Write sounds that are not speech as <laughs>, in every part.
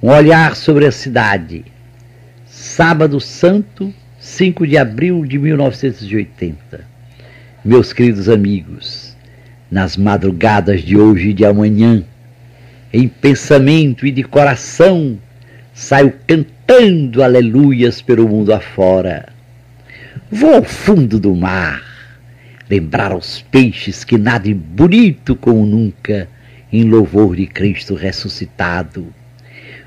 Um olhar sobre a cidade. Sábado Santo, 5 de abril de 1980. Meus queridos amigos, nas madrugadas de hoje e de amanhã, em pensamento e de coração, saio cantando aleluias pelo mundo afora. Vou ao fundo do mar, lembrar aos peixes que nadem bonito como nunca, em louvor de Cristo ressuscitado.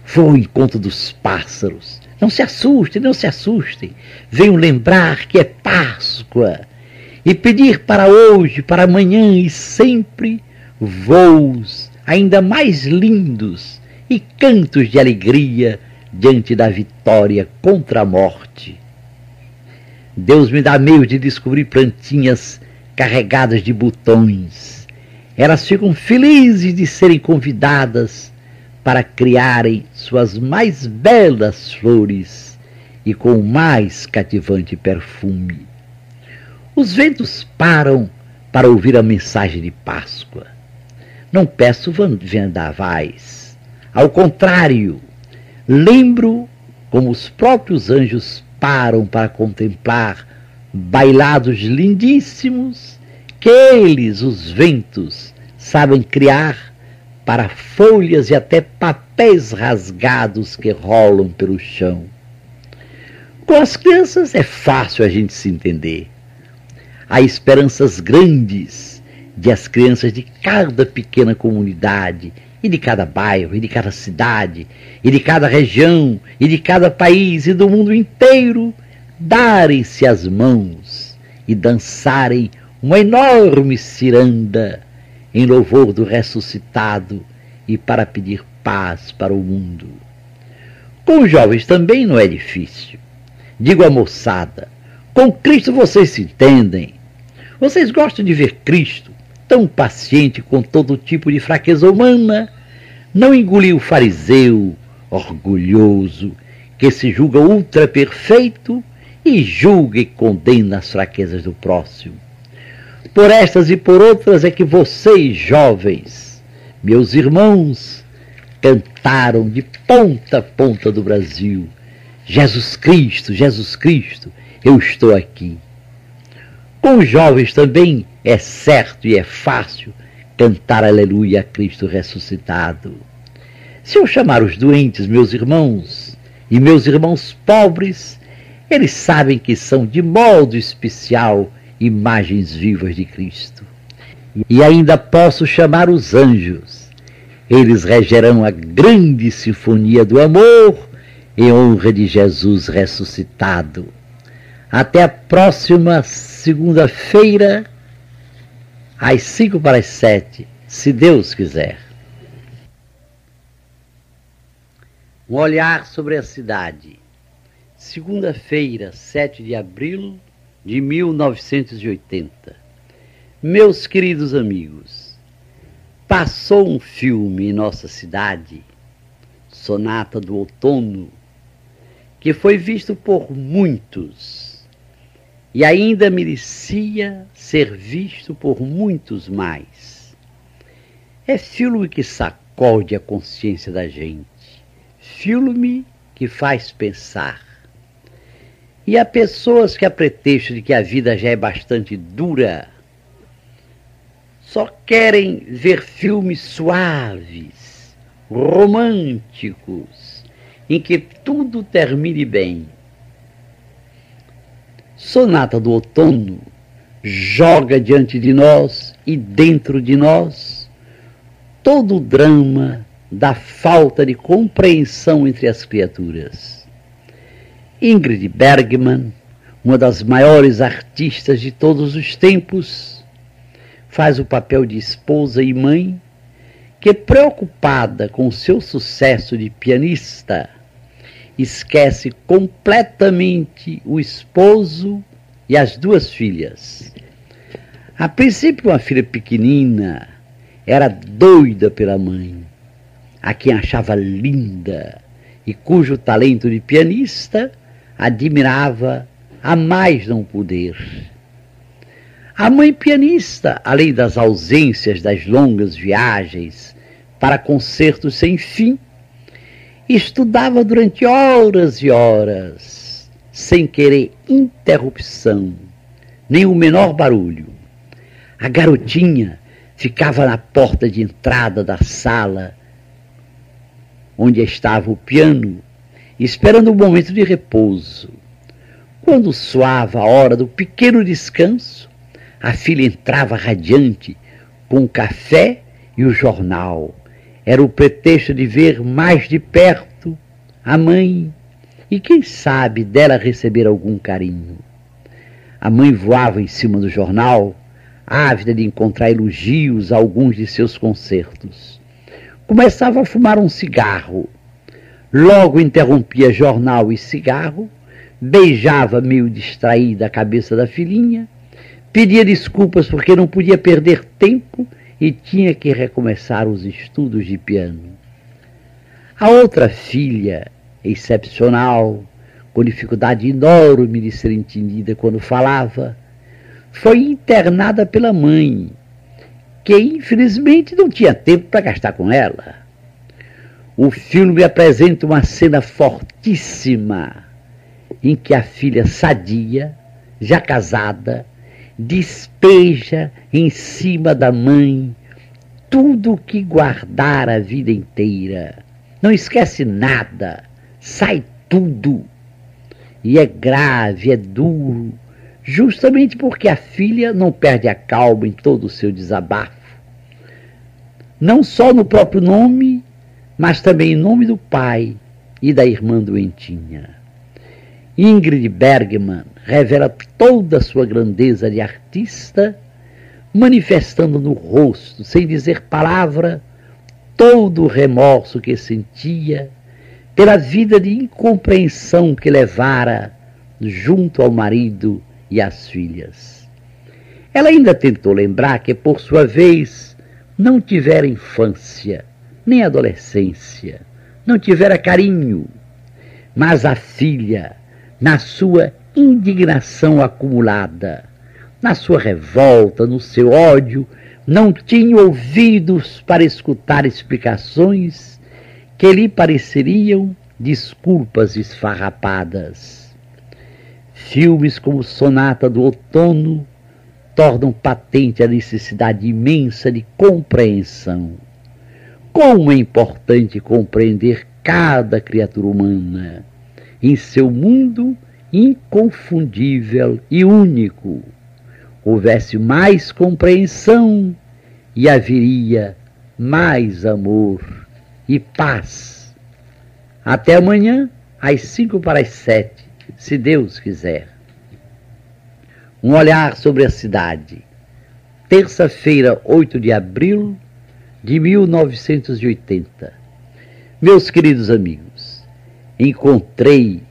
Vou ao encontro dos pássaros. Não se assustem, não se assustem. Venham lembrar que é Páscoa e pedir para hoje, para amanhã e sempre voos ainda mais lindos e cantos de alegria diante da vitória contra a morte. Deus me dá meio de descobrir plantinhas carregadas de botões. Elas ficam felizes de serem convidadas para criarem suas mais belas flores e com o mais cativante perfume. Os ventos param para ouvir a mensagem de Páscoa. Não peço vendavais. Ao contrário, lembro como os próprios anjos param para contemplar bailados lindíssimos que eles, os ventos, sabem criar para folhas e até papéis rasgados que rolam pelo chão. Com as crianças é fácil a gente se entender. Há esperanças grandes de as crianças de cada pequena comunidade, e de cada bairro, e de cada cidade, e de cada região, e de cada país, e do mundo inteiro, darem-se as mãos e dançarem uma enorme ciranda em louvor do ressuscitado e para pedir paz para o mundo. Com os jovens também não é difícil. Digo à moçada: com Cristo vocês se entendem. Vocês gostam de ver Cristo tão paciente com todo tipo de fraqueza humana. Não engoliu o fariseu orgulhoso que se julga ultra perfeito e julga e condena as fraquezas do próximo. Por estas e por outras é que vocês, jovens, meus irmãos, cantaram de ponta a ponta do Brasil: Jesus Cristo, Jesus Cristo, eu estou aqui. Com os jovens também é certo e é fácil cantar aleluia a Cristo ressuscitado. Se eu chamar os doentes, meus irmãos, e meus irmãos pobres, eles sabem que são de modo especial imagens vivas de Cristo. E ainda posso chamar os anjos. Eles regerão a grande sinfonia do amor em honra de Jesus ressuscitado. Até a próxima segunda-feira, às cinco para as sete, se Deus quiser. Um olhar sobre a cidade. Segunda-feira, 7 de abril de 1980. Meus queridos amigos, passou um filme em nossa cidade, Sonata do Outono, que foi visto por muitos e ainda merecia ser visto por muitos mais. É filme que sacode a consciência da gente, filme que faz pensar e há pessoas que, a pretexto de que a vida já é bastante dura, só querem ver filmes suaves, românticos, em que tudo termine bem. Sonata do Outono joga diante de nós e dentro de nós todo o drama da falta de compreensão entre as criaturas. Ingrid Bergman, uma das maiores artistas de todos os tempos, faz o papel de esposa e mãe que, preocupada com seu sucesso de pianista, esquece completamente o esposo e as duas filhas. A princípio, uma filha pequenina era doida pela mãe, a quem achava linda e cujo talento de pianista admirava a mais não poder. A mãe pianista, além das ausências das longas viagens para concertos sem fim, Estudava durante horas e horas, sem querer interrupção, nem o menor barulho. A garotinha ficava na porta de entrada da sala, onde estava o piano, esperando o momento de repouso. Quando soava a hora do pequeno descanso, a filha entrava radiante com o café e o jornal. Era o pretexto de ver mais de perto a mãe e, quem sabe, dela receber algum carinho. A mãe voava em cima do jornal, ávida de encontrar elogios a alguns de seus concertos. Começava a fumar um cigarro. Logo interrompia jornal e cigarro, beijava meio distraída a cabeça da filhinha Pedia desculpas porque não podia perder tempo e tinha que recomeçar os estudos de piano. A outra filha, excepcional, com dificuldade enorme de ser entendida quando falava, foi internada pela mãe, que infelizmente não tinha tempo para gastar com ela. O filme apresenta uma cena fortíssima em que a filha sadia, já casada, despeja em cima da mãe tudo o que guardar a vida inteira. Não esquece nada, sai tudo. E é grave, é duro, justamente porque a filha não perde a calma em todo o seu desabafo. Não só no próprio nome, mas também em nome do pai e da irmã doentinha. Ingrid Bergman revela toda a sua grandeza de artista, manifestando no rosto, sem dizer palavra, todo o remorso que sentia pela vida de incompreensão que levara junto ao marido e às filhas. Ela ainda tentou lembrar que, por sua vez, não tivera infância, nem adolescência, não tivera carinho, mas a filha, na sua indignação acumulada, na sua revolta, no seu ódio, não tinha ouvidos para escutar explicações que lhe pareceriam desculpas esfarrapadas. Filmes como Sonata do Outono tornam patente a necessidade imensa de compreensão. Como é importante compreender cada criatura humana em seu mundo inconfundível e único. Houvesse mais compreensão e haveria mais amor e paz. Até amanhã, às cinco para as sete, se Deus quiser. Um olhar sobre a cidade. Terça-feira, 8 de abril de 1980. Meus queridos amigos, encontrei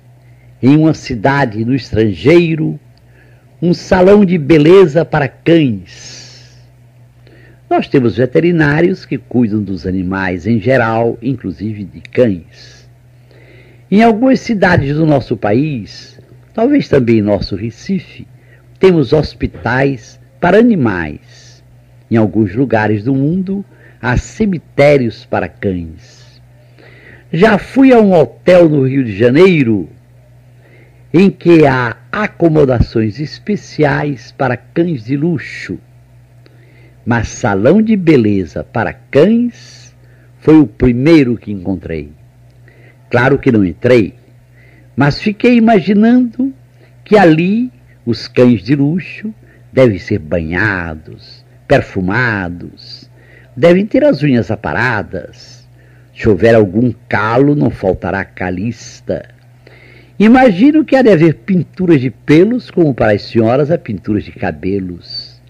em uma cidade no estrangeiro, um salão de beleza para cães. Nós temos veterinários que cuidam dos animais em geral, inclusive de cães. Em algumas cidades do nosso país, talvez também em nosso Recife, temos hospitais para animais. Em alguns lugares do mundo, há cemitérios para cães. Já fui a um hotel no Rio de Janeiro em que há acomodações especiais para cães de luxo. Mas salão de beleza para cães foi o primeiro que encontrei. Claro que não entrei, mas fiquei imaginando que ali os cães de luxo devem ser banhados, perfumados, devem ter as unhas aparadas. Se houver algum calo, não faltará calista Imagino que há de haver pinturas de pelos, como para as senhoras há pinturas de cabelos.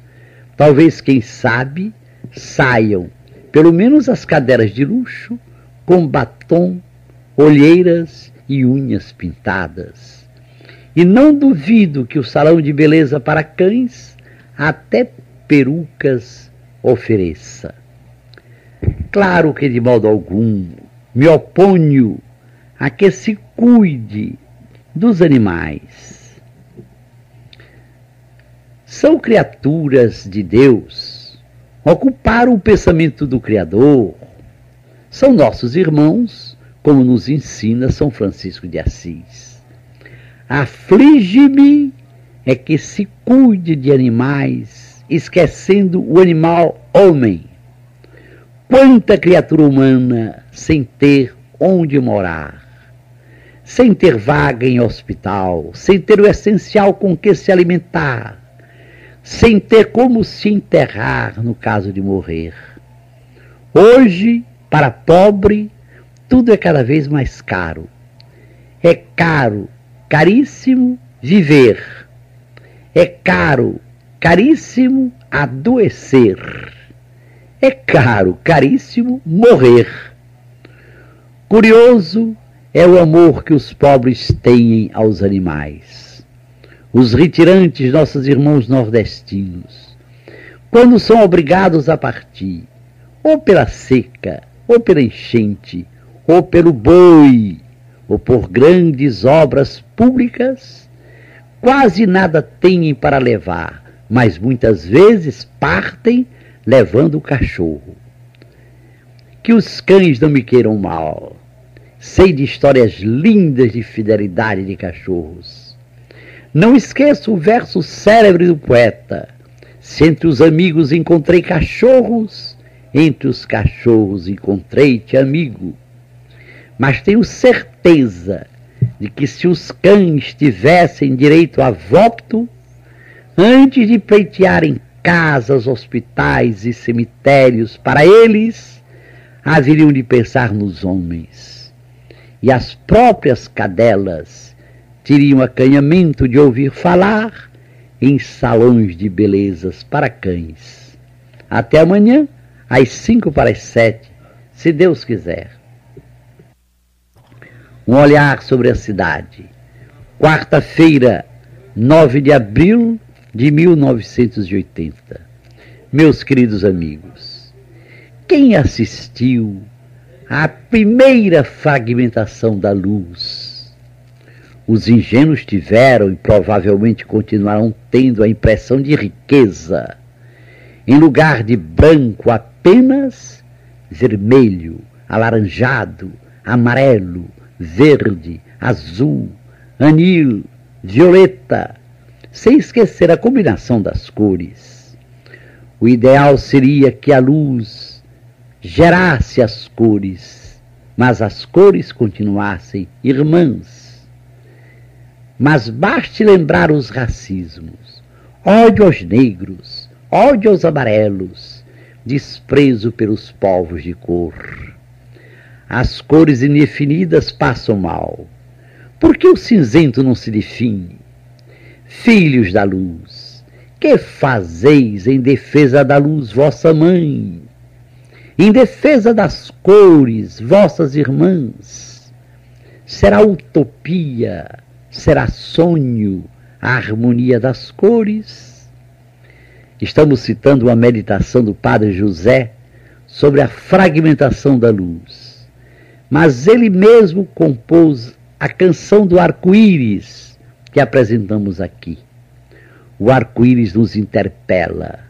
Talvez, quem sabe, saiam, pelo menos as caderas de luxo, com batom, olheiras e unhas pintadas. E não duvido que o salão de beleza para cães até perucas ofereça. Claro que de modo algum me oponho a que se cuide dos animais. São criaturas de Deus, ocuparam o pensamento do Criador, são nossos irmãos, como nos ensina São Francisco de Assis. Aflige-me é que se cuide de animais, esquecendo o animal homem. Quanta criatura humana sem ter onde morar, sem ter vaga em hospital, sem ter o essencial com que se alimentar, sem ter como se enterrar no caso de morrer. Hoje, para pobre, tudo é cada vez mais caro. É caro, caríssimo viver. É caro, caríssimo adoecer. É caro, caríssimo morrer. Curioso é o amor que os pobres têm aos animais. Os retirantes, nossos irmãos nordestinos, quando são obrigados a partir, ou pela seca, ou pela enchente, ou pelo boi, ou por grandes obras públicas, quase nada têm para levar, mas muitas vezes partem levando o cachorro. Que os cães não me queiram mal. Sei de histórias lindas de fidelidade de cachorros. Não esqueço o verso célebre do poeta. Se entre os amigos encontrei cachorros, entre os cachorros encontrei-te amigo. Mas tenho certeza de que se os cães tivessem direito a voto, antes de pleitearem casas, hospitais e cemitérios para eles, haveriam de pensar nos homens. E as próprias cadelas teriam acanhamento de ouvir falar em salões de belezas para cães. Até amanhã, às cinco para as sete, se Deus quiser um olhar sobre a cidade. Quarta-feira, 9 de abril de 1980. Meus queridos amigos, quem assistiu à primeira fragmentação da luz? Os ingênuos tiveram e provavelmente continuarão tendo a impressão de riqueza. Em lugar de branco, apenas vermelho, alaranjado, amarelo, verde, azul, anil, violeta, sem esquecer a combinação das cores. O ideal seria que a luz gerasse as cores, mas as cores continuassem irmãs. Mas baste lembrar os racismos, ódio aos negros, ódio aos amarelos, desprezo pelos povos de cor as cores indefinidas passam mal. Por que o cinzento não se define? Filhos da luz, que fazeis em defesa da luz, vossa mãe? Em defesa das cores, vossas irmãs? Será utopia, será sonho a harmonia das cores? Estamos citando uma meditação do Padre José sobre a fragmentação da luz mas ele mesmo compôs a canção do arco-íris que apresentamos aqui. O arco-íris nos interpela.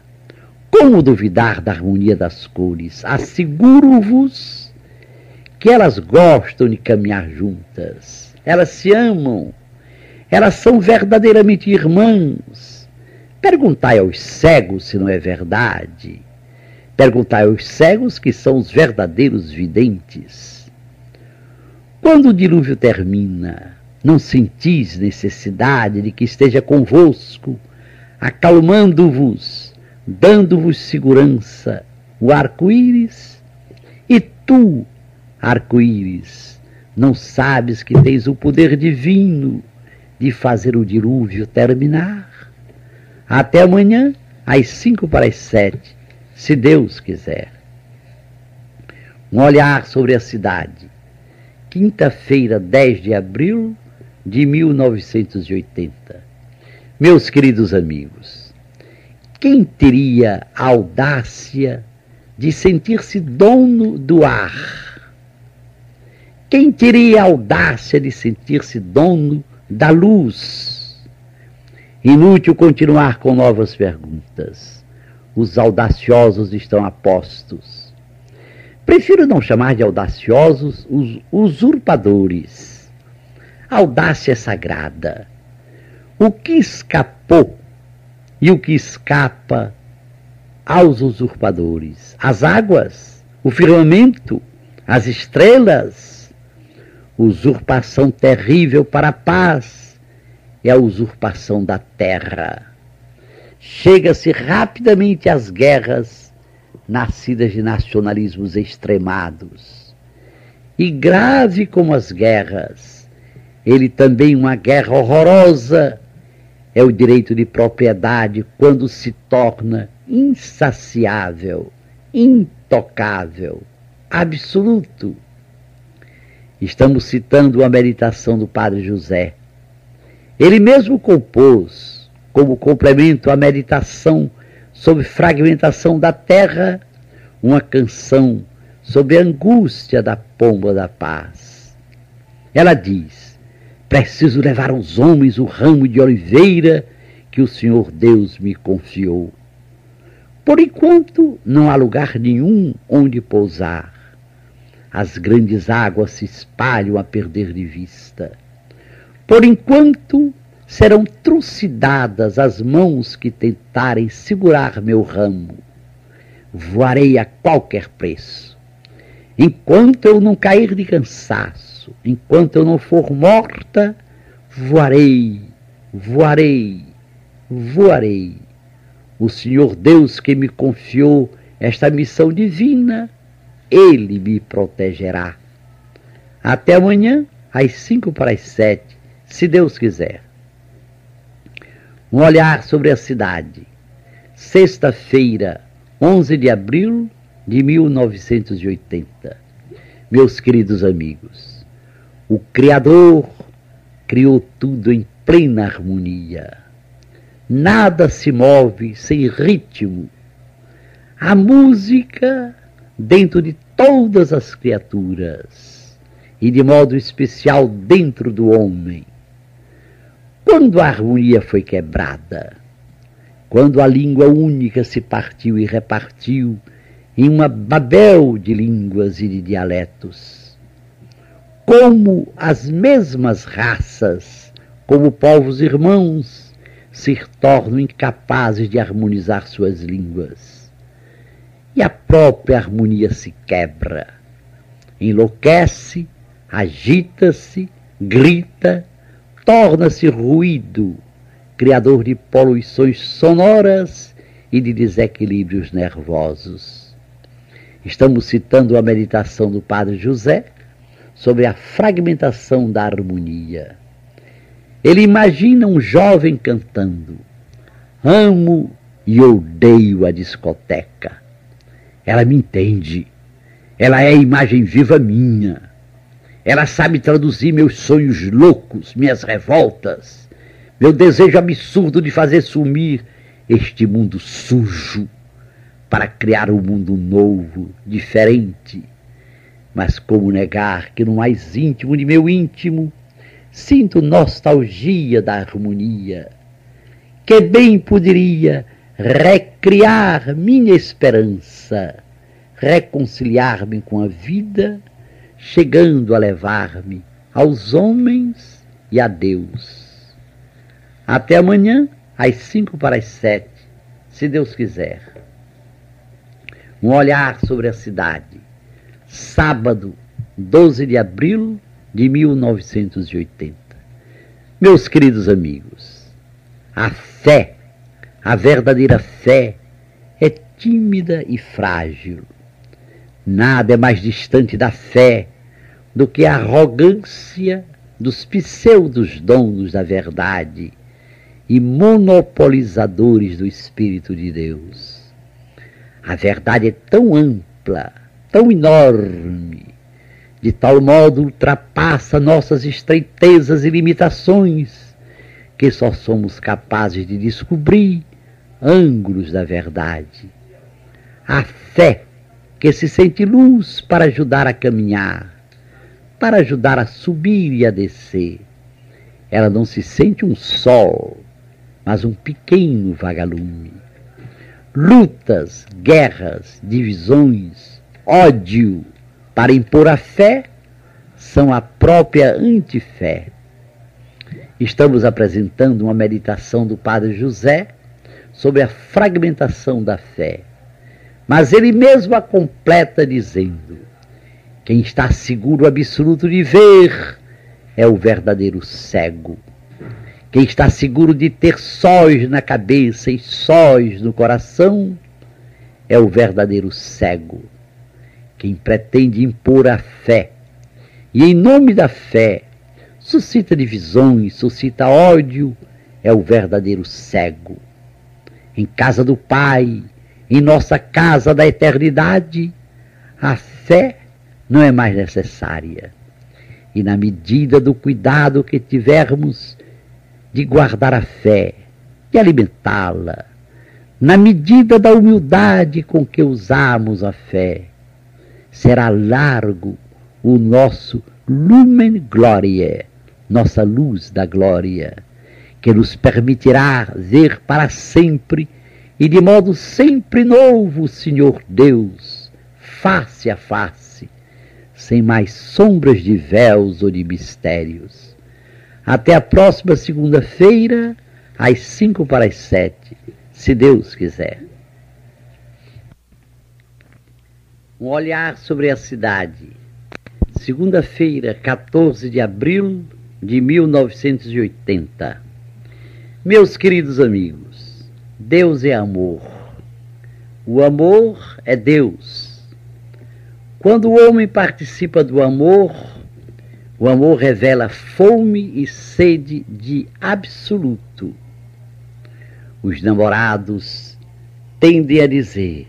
Como duvidar da harmonia das cores? Asseguro-vos que elas gostam de caminhar juntas. Elas se amam. Elas são verdadeiramente irmãs. Perguntai aos cegos se não é verdade. Perguntai aos cegos que são os verdadeiros videntes. Quando o dilúvio termina, não sentis necessidade de que esteja convosco, acalmando-vos, dando-vos segurança, o arco-íris? E tu, arco-íris, não sabes que tens o poder divino de fazer o dilúvio terminar? Até amanhã, às cinco para as sete, se Deus quiser. Um olhar sobre a cidade quinta-feira, 10 de abril de 1980. Meus queridos amigos, quem teria a audácia de sentir-se dono do ar? Quem teria a audácia de sentir-se dono da luz? Inútil continuar com novas perguntas. Os audaciosos estão a postos Prefiro não chamar de audaciosos os usurpadores. Audácia sagrada. O que escapou e o que escapa aos usurpadores? As águas, o firmamento, as estrelas. Usurpação terrível para a paz é a usurpação da terra. Chega-se rapidamente às guerras nascidas de nacionalismos extremados. E grave como as guerras, ele também uma guerra horrorosa é o direito de propriedade quando se torna insaciável, intocável, absoluto. Estamos citando a meditação do Padre José. Ele mesmo compôs, como complemento à meditação sobre fragmentação da terra, uma canção sobre a angústia da pomba da paz. Ela diz: Preciso levar aos homens o ramo de oliveira que o Senhor Deus me confiou. Por enquanto, não há lugar nenhum onde pousar. As grandes águas se espalham a perder de vista. Por enquanto, serão trucidadas as mãos que tentarem segurar meu ramo. Voarei a qualquer preço. Enquanto eu não cair de cansaço, enquanto eu não for morta, voarei, voarei, voarei. O Senhor Deus que me confiou esta missão divina, Ele me protegerá. Até amanhã, às cinco para as sete, se Deus quiser. Um olhar sobre a cidade. Sexta-feira, 11 de abril de 1980. Meus queridos amigos, o Criador criou tudo em plena harmonia. Nada se move sem ritmo. A música dentro de todas as criaturas e de modo especial dentro do homem. Quando a harmonia foi quebrada, quando a língua única se partiu e repartiu em uma babel de línguas e de dialetos, como as mesmas raças, como povos irmãos, se tornam incapazes de harmonizar suas línguas. E a própria harmonia se quebra, enlouquece, agita-se, grita, torna-se ruído, criador de poluições sonoras e de desequilíbrios nervosos. Estamos citando a meditação do Padre José, sobre a fragmentação da harmonia. Ele imagina um jovem cantando: Amo e odeio a discoteca. Ela me entende. Ela é a imagem viva minha. Ela sabe traduzir meus sonhos loucos, minhas revoltas, meu desejo absurdo de fazer sumir este mundo sujo para criar um mundo novo, diferente, mas como negar que no mais íntimo de meu íntimo sinto nostalgia da harmonia, que bem poderia recriar minha esperança, reconciliar-me com a vida, chegando a levar-me aos homens e a Deus. Até amanhã, às cinco para as sete, se Deus quiser. Um olhar sobre a cidade sábado, 12 de abril de 1980. Meus queridos amigos, a fé, a verdadeira fé, é tímida e frágil. Nada é mais distante da fé do que a arrogância dos pseudos donos da verdade e monopolizadores do Espírito de Deus. A verdade é tão ampla, tão enorme, de tal modo ultrapassa nossas estreitezas e limitações, que só somos capazes de descobrir ângulos da verdade. A fé que se sente luz para ajudar a caminhar, para ajudar a subir e a descer. Ela não se sente um sol, mas um pequeno vagalume. Lutas, guerras, divisões, ódio para impor a fé são a própria antifé. Estamos apresentando uma meditação do Padre José sobre a fragmentação da fé. Mas ele mesmo a completa dizendo: quem está seguro absoluto de ver é o verdadeiro cego. Quem está seguro de ter sóis na cabeça e sóis no coração é o verdadeiro cego. Quem pretende impor a fé e, em nome da fé, suscita divisões, suscita ódio, é o verdadeiro cego. Em casa do Pai, em nossa casa da eternidade, a fé não é mais necessária. E na medida do cuidado que tivermos de guardar a fé, de alimentá-la, na medida da humildade com que usamos a fé, será largo o nosso lumen gloriae, nossa luz da glória, que nos permitirá ver para sempre e de modo sempre novo, Senhor Deus, face a face, sem mais sombras de véus ou de mistérios. Até a próxima segunda-feira, às cinco para as sete, se Deus quiser. Um olhar sobre a cidade. Segunda-feira, 14 de abril de 1980. Meus queridos amigos, Deus é amor. O amor é Deus. Quando o homem participa do amor, o amor revela fome e sede de absoluto. Os namorados tendem a dizer: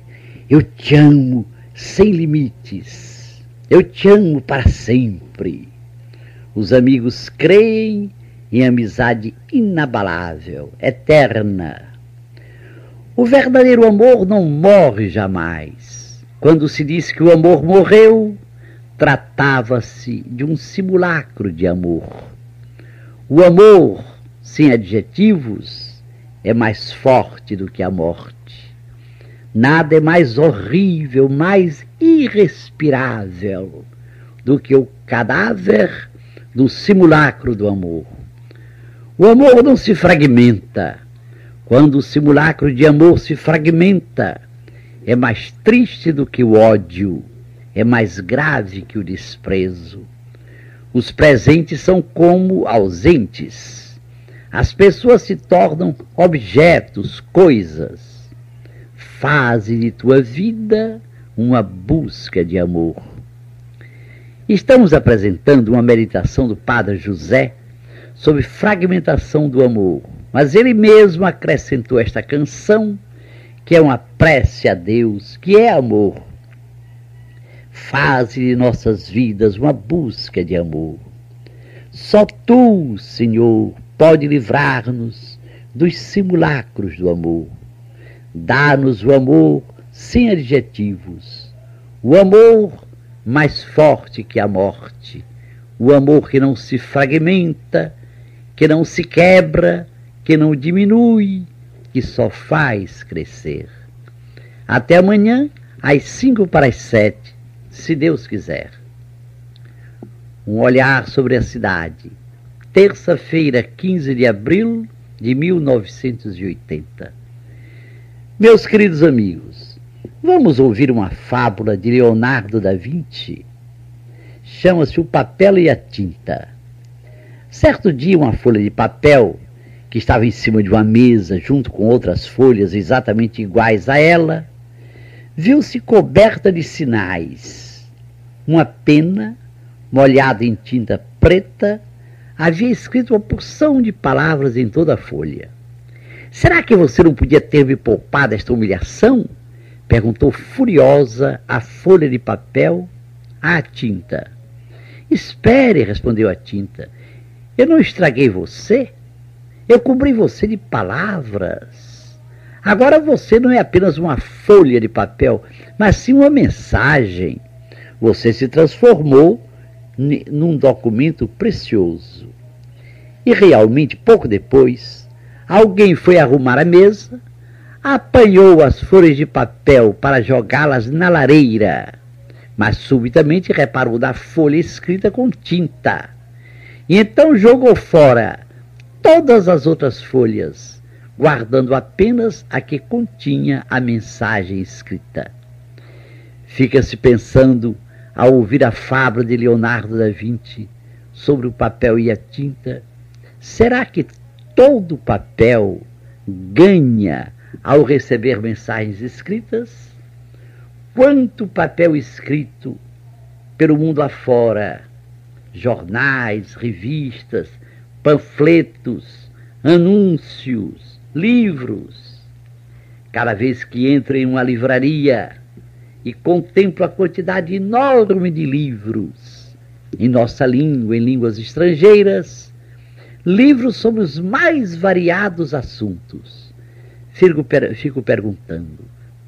Eu te amo sem limites, eu te amo para sempre. Os amigos creem em amizade inabalável, eterna. O verdadeiro amor não morre jamais. Quando se diz que o amor morreu, tratava-se de um simulacro de amor. O amor, sem adjetivos, é mais forte do que a morte. Nada é mais horrível, mais irrespirável do que o cadáver do simulacro do amor. O amor não se fragmenta. Quando o simulacro de amor se fragmenta, é mais triste do que o ódio é mais grave que o desprezo. Os presentes são como ausentes. As pessoas se tornam objetos, coisas. Faze de tua vida uma busca de amor. Estamos apresentando uma meditação do Padre José sobre fragmentação do amor, mas ele mesmo acrescentou esta canção, que é uma prece a Deus, que é amor Faze de nossas vidas uma busca de amor. Só tu, Senhor, pode livrar-nos dos simulacros do amor. Dá-nos o amor sem adjetivos, o amor mais forte que a morte, o amor que não se fragmenta, que não se quebra, que não diminui, que só faz crescer. Até amanhã, às cinco para as sete se Deus quiser. Um olhar sobre a cidade. Terça-feira, 15 de abril de 1980. Meus queridos amigos, vamos ouvir uma fábula de Leonardo da Vinci. Chama-se O Papel e a Tinta. Certo dia, uma folha de papel que estava em cima de uma mesa, junto com outras folhas exatamente iguais a ela, viu-se coberta de sinais. Uma pena, molhada em tinta preta, havia escrito uma porção de palavras em toda a folha. Será que você não podia ter me poupado esta humilhação? Perguntou furiosa a folha de papel à tinta. Espere, respondeu a tinta. Eu não estraguei você. Eu cobri você de palavras. Agora você não é apenas uma folha de papel, mas sim uma mensagem. Você se transformou num documento precioso. E realmente, pouco depois, alguém foi arrumar a mesa, apanhou as folhas de papel para jogá-las na lareira. mas subitamente reparou na folha escrita com tinta. E então jogou fora todas as outras folhas, guardando apenas a que continha a mensagem escrita. Fica-se pensando, ao ouvir a fábula de Leonardo da Vinci sobre o papel e a tinta, será que todo papel ganha ao receber mensagens escritas? Quanto papel escrito pelo mundo afora, jornais, revistas, panfletos, anúncios, livros. Cada vez que entro em uma livraria e contemplo a quantidade enorme de livros em nossa língua, em línguas estrangeiras, livros sobre os mais variados assuntos, fico, fico perguntando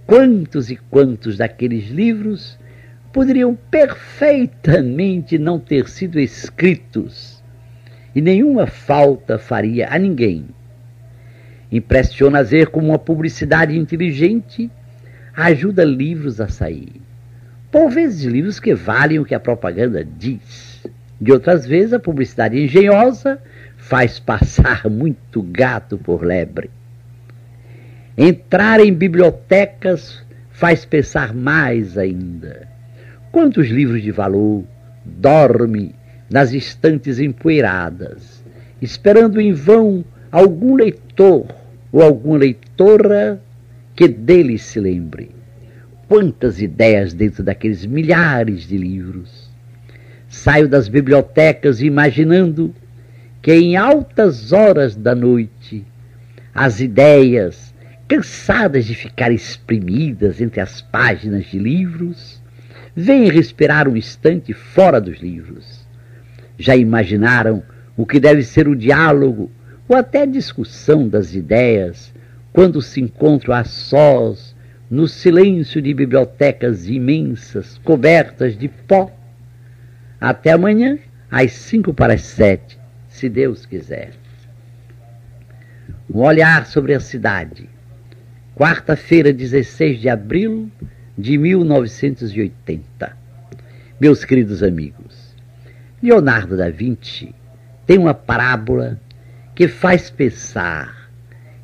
quantos e quantos daqueles livros poderiam perfeitamente não ter sido escritos e nenhuma falta faria a ninguém. Impressiona ver como uma publicidade inteligente ajuda livros a sair. Por vezes livros que valem o que a propaganda diz. De outras vezes a publicidade engenhosa faz passar <laughs> muito gato por lebre. Entrar em bibliotecas faz pensar mais ainda. Quantos livros de valor dormem nas estantes empoeiradas, esperando em vão algum leitor ou alguma leitora que deles se lembre. Quantas ideias dentro daqueles milhares de livros. Saio das bibliotecas imaginando que em altas horas da noite as ideias, cansadas de ficar exprimidas entre as páginas de livros, Vêm respirar um instante fora dos livros. Já imaginaram o que deve ser o diálogo ou até a discussão das ideias quando se encontram a sós no silêncio de bibliotecas imensas cobertas de pó? Até amanhã, às cinco para as sete, se Deus quiser. Um olhar sobre a cidade. Quarta-feira, 16 de abril de 1980. Meus queridos amigos, Leonardo da Vinci tem uma parábola que faz pensar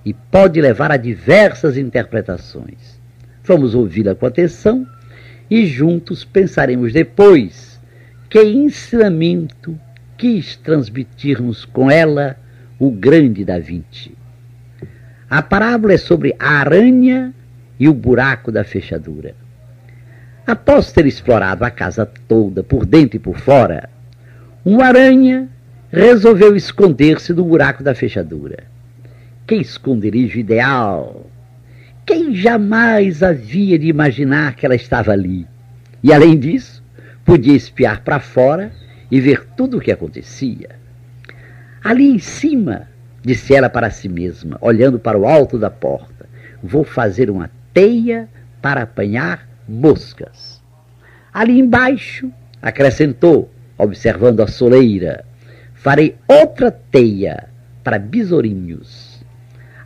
e pode levar a diversas interpretações. Vamos ouvi-la com atenção e juntos pensaremos depois que ensinamento quis transmitir-nos com ela o grande da Vinci. A parábola é sobre a aranha e o buraco da fechadura. Após ter explorado a casa toda, por dentro e por fora, uma aranha resolveu esconder-se no buraco da fechadura. Que esconderijo ideal! Quem jamais havia de imaginar que ela estava ali? E além disso, podia espiar para fora e ver tudo o que acontecia. Ali em cima, disse ela para si mesma, olhando para o alto da porta, vou fazer uma teia para apanhar moscas. Ali embaixo, acrescentou, observando a soleira, farei outra teia para besourinhos.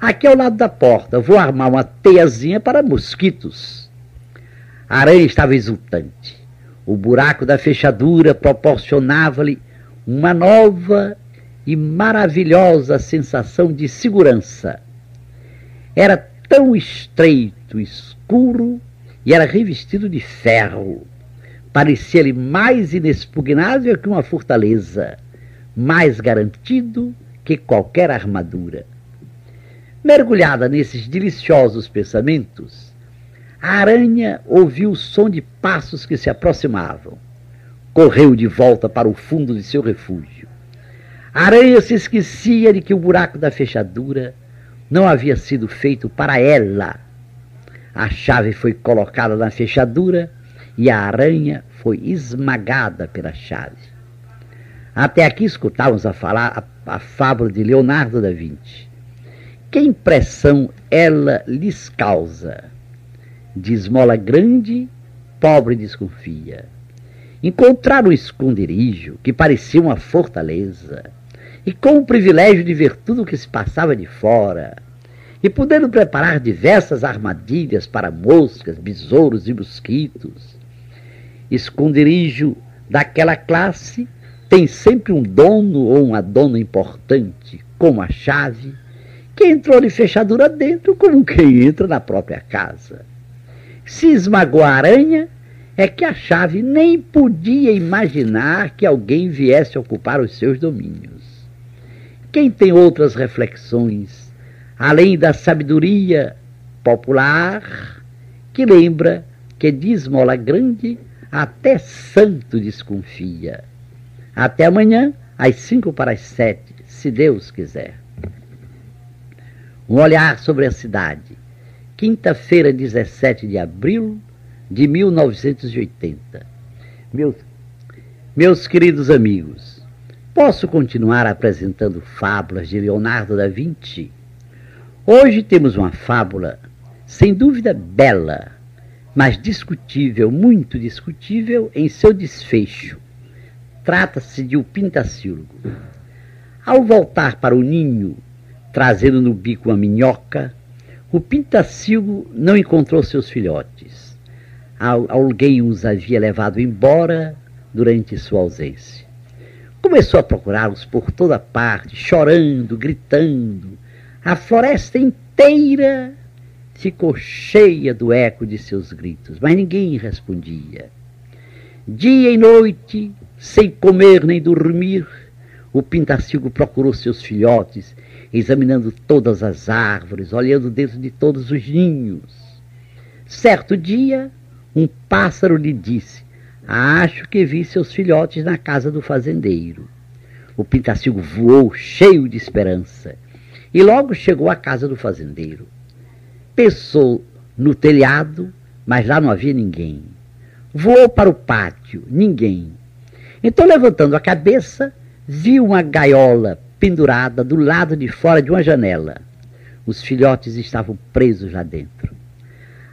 Aqui ao lado da porta, vou armar uma teiazinha para mosquitos. A aranha estava exultante. O buraco da fechadura proporcionava-lhe uma nova e maravilhosa sensação de segurança. Era tão estreito, escuro e era revestido de ferro. Parecia-lhe mais inexpugnável que uma fortaleza, mais garantido que qualquer armadura. Mergulhada nesses deliciosos pensamentos, a aranha ouviu o som de passos que se aproximavam. Correu de volta para o fundo de seu refúgio. A aranha se esquecia de que o buraco da fechadura não havia sido feito para ela. A chave foi colocada na fechadura e a aranha foi esmagada pela chave. Até aqui escutávamos a falar a, a fábula de Leonardo da Vinci. Que impressão ela lhes causa? De esmola grande, pobre desconfia. Encontrar um esconderijo que parecia uma fortaleza e com o privilégio de ver tudo o que se passava de fora, e podendo preparar diversas armadilhas para moscas, besouros e mosquitos, esconderijo daquela classe tem sempre um dono ou uma dona importante, com a chave, que entrou de fechadura dentro como quem entra na própria casa. Se esmagou a aranha, é que a chave nem podia imaginar que alguém viesse ocupar os seus domínios. Quem tem outras reflexões, além da sabedoria popular, que lembra que de esmola grande até santo desconfia. Até amanhã, às cinco para as sete, se Deus quiser. Um olhar sobre a cidade. Quinta-feira, 17 de abril de 1980. Meus, meus queridos amigos, posso continuar apresentando fábulas de Leonardo da Vinci? Hoje temos uma fábula, sem dúvida bela, mas discutível, muito discutível em seu desfecho. Trata-se de O Pintacílogo. Ao voltar para o ninho, trazendo no bico uma minhoca, o Pintacílogo não encontrou seus filhotes. Alguém os havia levado embora durante sua ausência. Começou a procurá-los por toda parte, chorando, gritando. A floresta inteira ficou cheia do eco de seus gritos, mas ninguém respondia. Dia e noite, sem comer nem dormir, o pintacilgo procurou seus filhotes, examinando todas as árvores, olhando dentro de todos os ninhos. Certo dia, um pássaro lhe disse: Acho que vi seus filhotes na casa do fazendeiro. O pintacilgo voou cheio de esperança e logo chegou à casa do fazendeiro. Pensou no telhado, mas lá não havia ninguém. Voou para o pátio, ninguém. Então, levantando a cabeça, viu uma gaiola pendurada do lado de fora de uma janela. Os filhotes estavam presos lá dentro.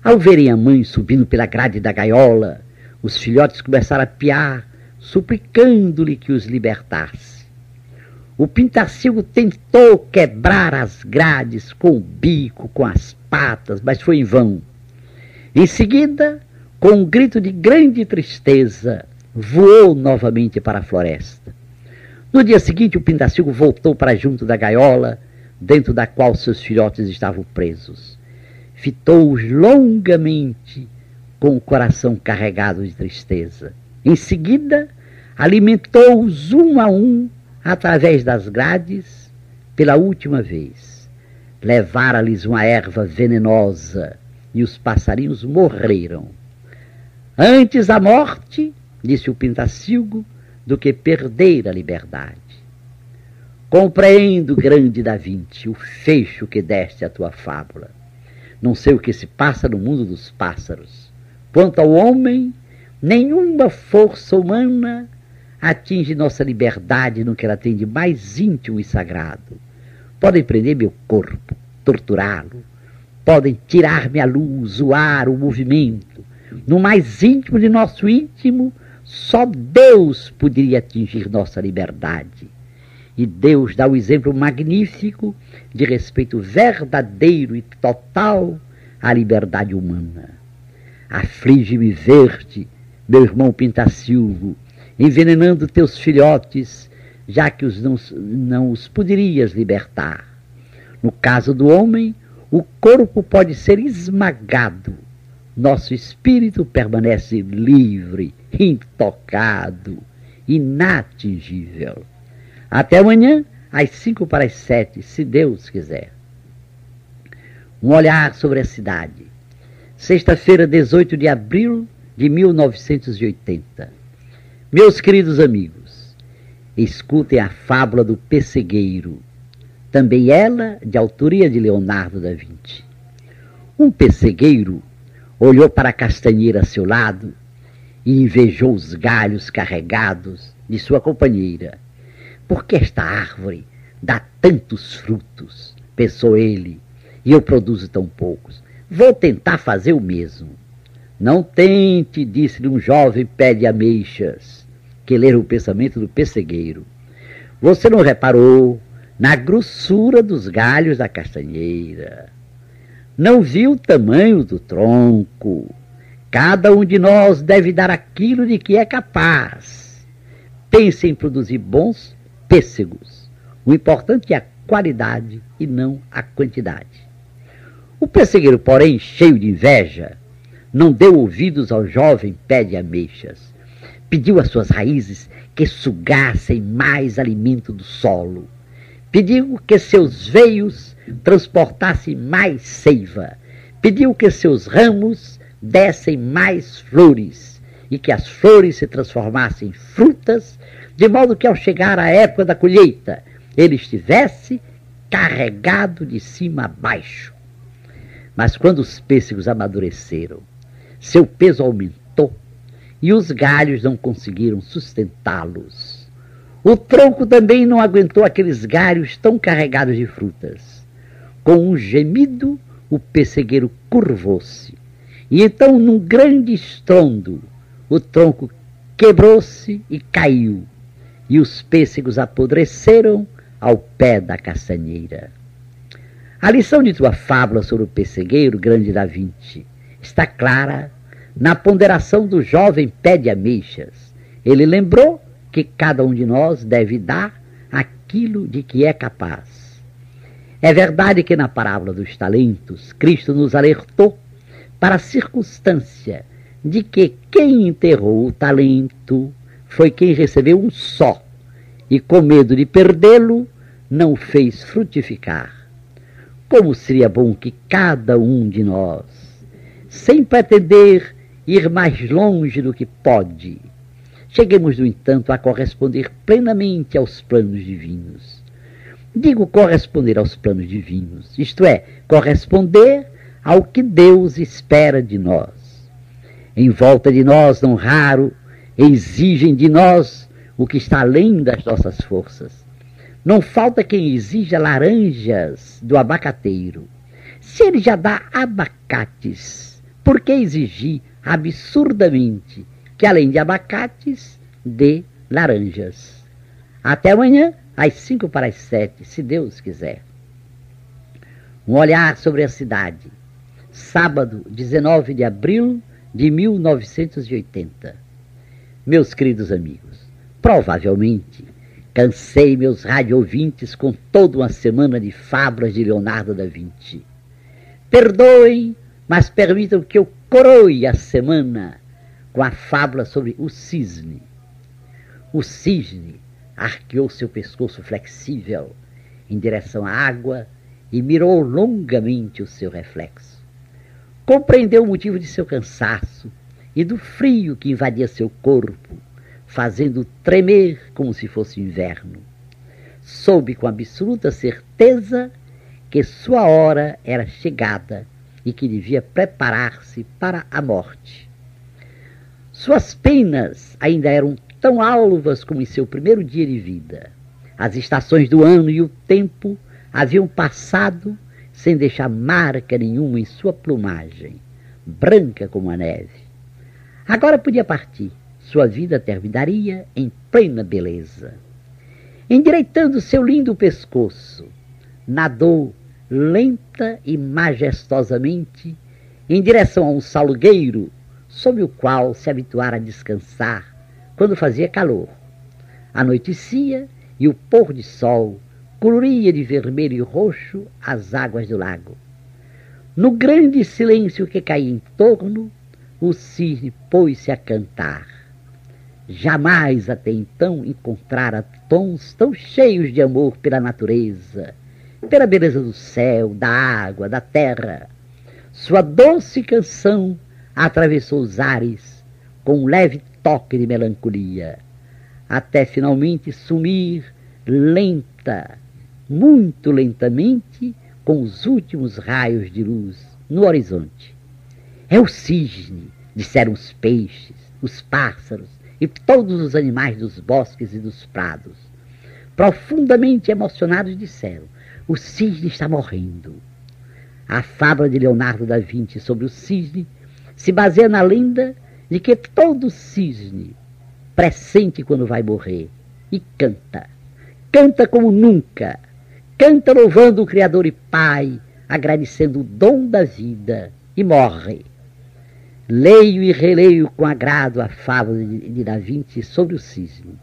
Ao verem a mãe subindo pela grade da gaiola, os filhotes começaram a piar, suplicando-lhe que os libertasse. O pintacilgo tentou quebrar as grades com o bico, com as patas, mas foi em vão. Em seguida, com um grito de grande tristeza, voou novamente para a floresta. No dia seguinte, o pintacilgo voltou para junto da gaiola, dentro da qual seus filhotes estavam presos. Fitou-os longamente, com o coração carregado de tristeza. Em seguida, alimentou-os um a um através das grades, pela última vez. Levara-lhes uma erva venenosa e os passarinhos morreram. Antes a morte, disse o Pintacilgo, do que perder a liberdade. Compreendo, grande Da Vinci, o fecho que deste à tua fábula. Não sei o que se passa no mundo dos pássaros. Quanto ao homem, nenhuma força humana atinge nossa liberdade no que ela tem de mais íntimo e sagrado. Podem prender meu corpo, torturá-lo, podem tirar-me a luz, o ar, o movimento. No mais íntimo de nosso íntimo, só Deus poderia atingir nossa liberdade. E Deus dá o exemplo magnífico de respeito verdadeiro e total à liberdade humana. Aflige-me ver-te, meu irmão Pintacilgo, envenenando teus filhotes, já que os não, não os poderias libertar. No caso do homem, o corpo pode ser esmagado, nosso espírito permanece livre, intocado, inatingível. Até amanhã, às cinco para as sete, se Deus quiser. Um olhar sobre a cidade. Sexta-feira, 18 de abril de 1980. Meus queridos amigos, escutem a fábula do pessegueiro, também ela de autoria de Leonardo da Vinci. Um pessegueiro olhou para a castanheira a seu lado e invejou os galhos carregados de sua companheira. Por que esta árvore dá tantos frutos? pensou ele, e eu produzo tão poucos. Vou tentar fazer o mesmo. Não tente, disse-lhe um jovem pé de ameixas que ler o pensamento do pessegueiro. Você não reparou na grossura dos galhos da castanheira? Não viu o tamanho do tronco? Cada um de nós deve dar aquilo de que é capaz. Pense em produzir bons pêssegos. O importante é a qualidade e não a quantidade. O pessegueiro, porém, cheio de inveja, não deu ouvidos ao jovem pé de ameixas. Pediu às suas raízes que sugassem mais alimento do solo. Pediu que seus veios transportassem mais seiva. Pediu que seus ramos dessem mais flores e que as flores se transformassem em frutas, de modo que ao chegar a época da colheita, ele estivesse carregado de cima a baixo. Mas quando os pêssegos amadureceram, seu peso aumentou e os galhos não conseguiram sustentá-los. O tronco também não aguentou aqueles galhos tão carregados de frutas. Com um gemido, o pessegueiro curvou-se. E então, num grande estrondo, o tronco quebrou-se e caiu, e os pêssegos apodreceram ao pé da castanheira. A lição de tua fábula sobre o pessegueiro grande da Vinci está clara na ponderação do jovem pé de ameixas. Ele lembrou que cada um de nós deve dar aquilo de que é capaz. É verdade que na parábola dos talentos, Cristo nos alertou para a circunstância de que quem enterrou o talento foi quem recebeu um só e, com medo de perdê-lo, não fez frutificar. Como seria bom que cada um de nós, sem pretender ir mais longe do que pode. Cheguemos, no entanto, a corresponder plenamente aos planos divinos. Digo corresponder aos planos divinos, isto é, corresponder ao que Deus espera de nós. Em volta de nós, não raro, exigem de nós o que está além das nossas forças. Não falta quem exija laranjas do abacateiro. Se ele já dá abacates, por que exigir absurdamente que além de abacates, dê laranjas. Até amanhã, às cinco para as sete, se Deus quiser. Um olhar sobre a cidade. Sábado, 19 de abril de 1980. Meus queridos amigos, provavelmente cansei meus rádio ouvintes com toda uma semana de fábulas de Leonardo da Vinci. Perdoem, mas permitam que eu coroe a semana com a fábula sobre o cisne. O cisne arqueou seu pescoço flexível em direção à água e mirou longamente o seu reflexo. Compreendeu o motivo de seu cansaço e do frio que invadia seu corpo, fazendo tremer como se fosse inverno. Soube com absoluta certeza que sua hora era chegada e que devia preparar-se para a morte. Suas penas ainda eram tão alvas como em seu primeiro dia de vida. As estações do ano e o tempo haviam passado sem deixar marca nenhuma em sua plumagem, branca como a neve. Agora podia partir. Sua vida terminaria em plena beleza. Endireitando seu lindo pescoço, nadou lenta e majestosamente em direção a um salgueiro sob o qual se habituara a descansar quando fazia calor. Anoitecia e o pôr de sol coloria de vermelho e roxo as águas do lago. No grande silêncio que caía em torno, o cisne pôs-se a cantar. Jamais até então encontrara tons tão cheios de amor pela natureza pela beleza do céu, da água, da terra. Sua doce canção atravessou os ares com um leve toque de melancolia, até finalmente sumir lenta, muito lentamente, com os últimos raios de luz no horizonte. É o cisne, disseram os peixes, os pássaros e todos os animais dos bosques e dos prados. Profundamente emocionados disseram: o cisne está morrendo. A fábula de Leonardo da Vinci sobre o cisne se baseia na lenda de que todo cisne pressente quando vai morrer e canta. Canta como nunca. Canta louvando o Criador e Pai, agradecendo o dom da vida e morre. leio e releio com agrado a fábula de Da Vinci sobre o cisne.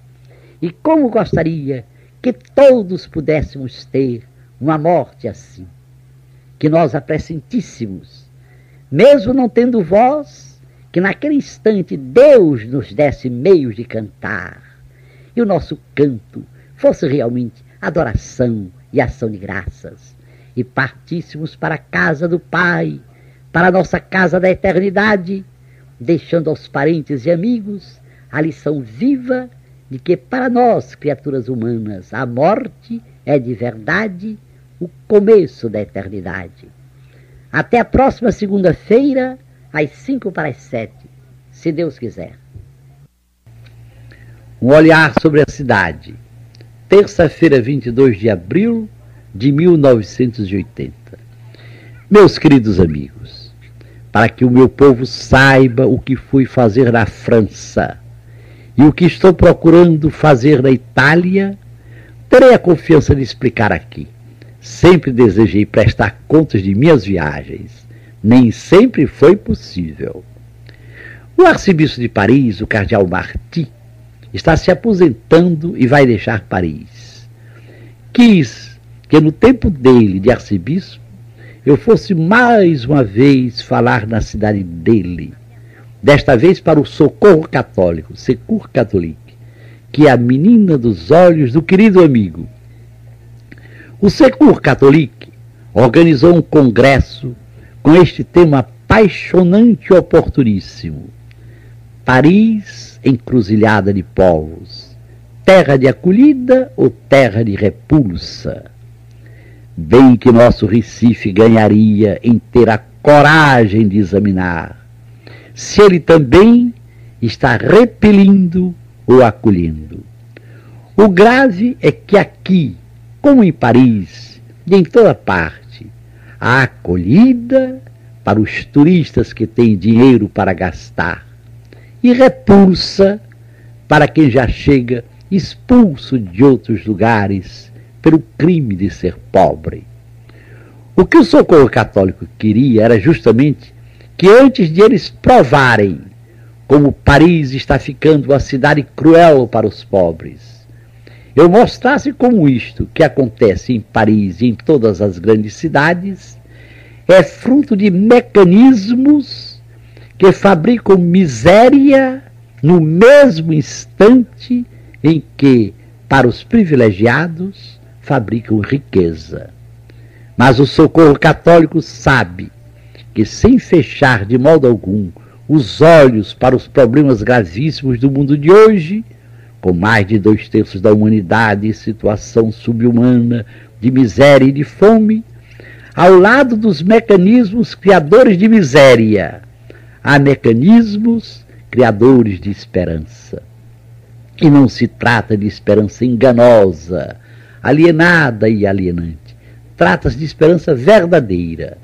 E como gostaria que todos pudéssemos ter uma morte assim, que nós a pressentíssemos, mesmo não tendo voz, que naquele instante Deus nos desse meios de cantar, e o nosso canto fosse realmente adoração e ação de graças, e partíssemos para a casa do Pai, para a nossa casa da eternidade, deixando aos parentes e amigos a lição viva de que para nós, criaturas humanas, a morte é de verdade o começo da eternidade. Até a próxima segunda-feira, às cinco para as sete, se Deus quiser. Um olhar sobre a cidade. Terça-feira, 22 de abril de 1980. Meus queridos amigos, para que o meu povo saiba o que fui fazer na França e o que estou procurando fazer na Itália, terei a confiança de explicar aqui. Sempre desejei prestar contas de minhas viagens. Nem sempre foi possível. O arcebispo de Paris, o cardeal Marty, está se aposentando e vai deixar Paris. Quis que no tempo dele de arcebispo eu fosse mais uma vez falar na cidade dele, desta vez para o Socorro Católico, Secur Catholique, que é a menina dos olhos do querido amigo. O Secur Catholique organizou um congresso com este tema apaixonante e oportuníssimo. Paris, encruzilhada de povos, terra de acolhida ou terra de repulsa? Bem que nosso Recife ganharia em ter a coragem de examinar se ele também está repelindo ou acolhendo. O grave é que aqui, como em Paris e em toda parte, há acolhida para os turistas que têm dinheiro para gastar e repulsa para quem já chega expulso de outros lugares pelo crime de ser pobre. O que o socorro católico queria era justamente que antes de eles provarem como Paris está ficando uma cidade cruel para os pobres, eu mostrasse como isto que acontece em Paris e em todas as grandes cidades é fruto de mecanismos que fabricam miséria no mesmo instante em que, para os privilegiados, fabricam riqueza. Mas o socorro católico sabe que, sem fechar de modo algum os olhos para os problemas gravíssimos do mundo de hoje, com mais de dois terços da humanidade em situação subhumana de miséria e de fome, ao lado dos mecanismos criadores de miséria, há mecanismos criadores de esperança. E não se trata de esperança enganosa, alienada e alienante. Trata-se de esperança verdadeira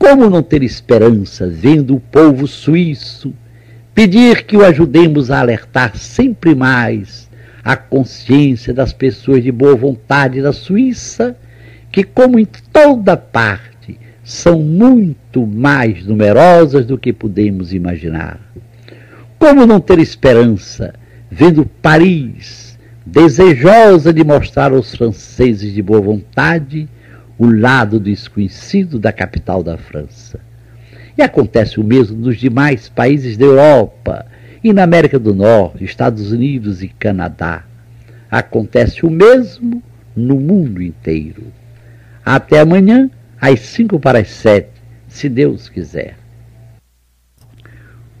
como não ter esperança vendo o povo suíço pedir que o ajudemos a alertar sempre mais a consciência das pessoas de boa vontade da Suíça, que, como em toda parte, são muito mais numerosas do que podemos imaginar? Como não ter esperança vendo Paris desejosa de mostrar aos franceses de boa vontade o lado desconhecido da capital da França. E acontece o mesmo nos demais países da Europa e na América do Norte, Estados Unidos e Canadá. Acontece o mesmo no mundo inteiro. Até amanhã, às cinco para as sete, se Deus quiser.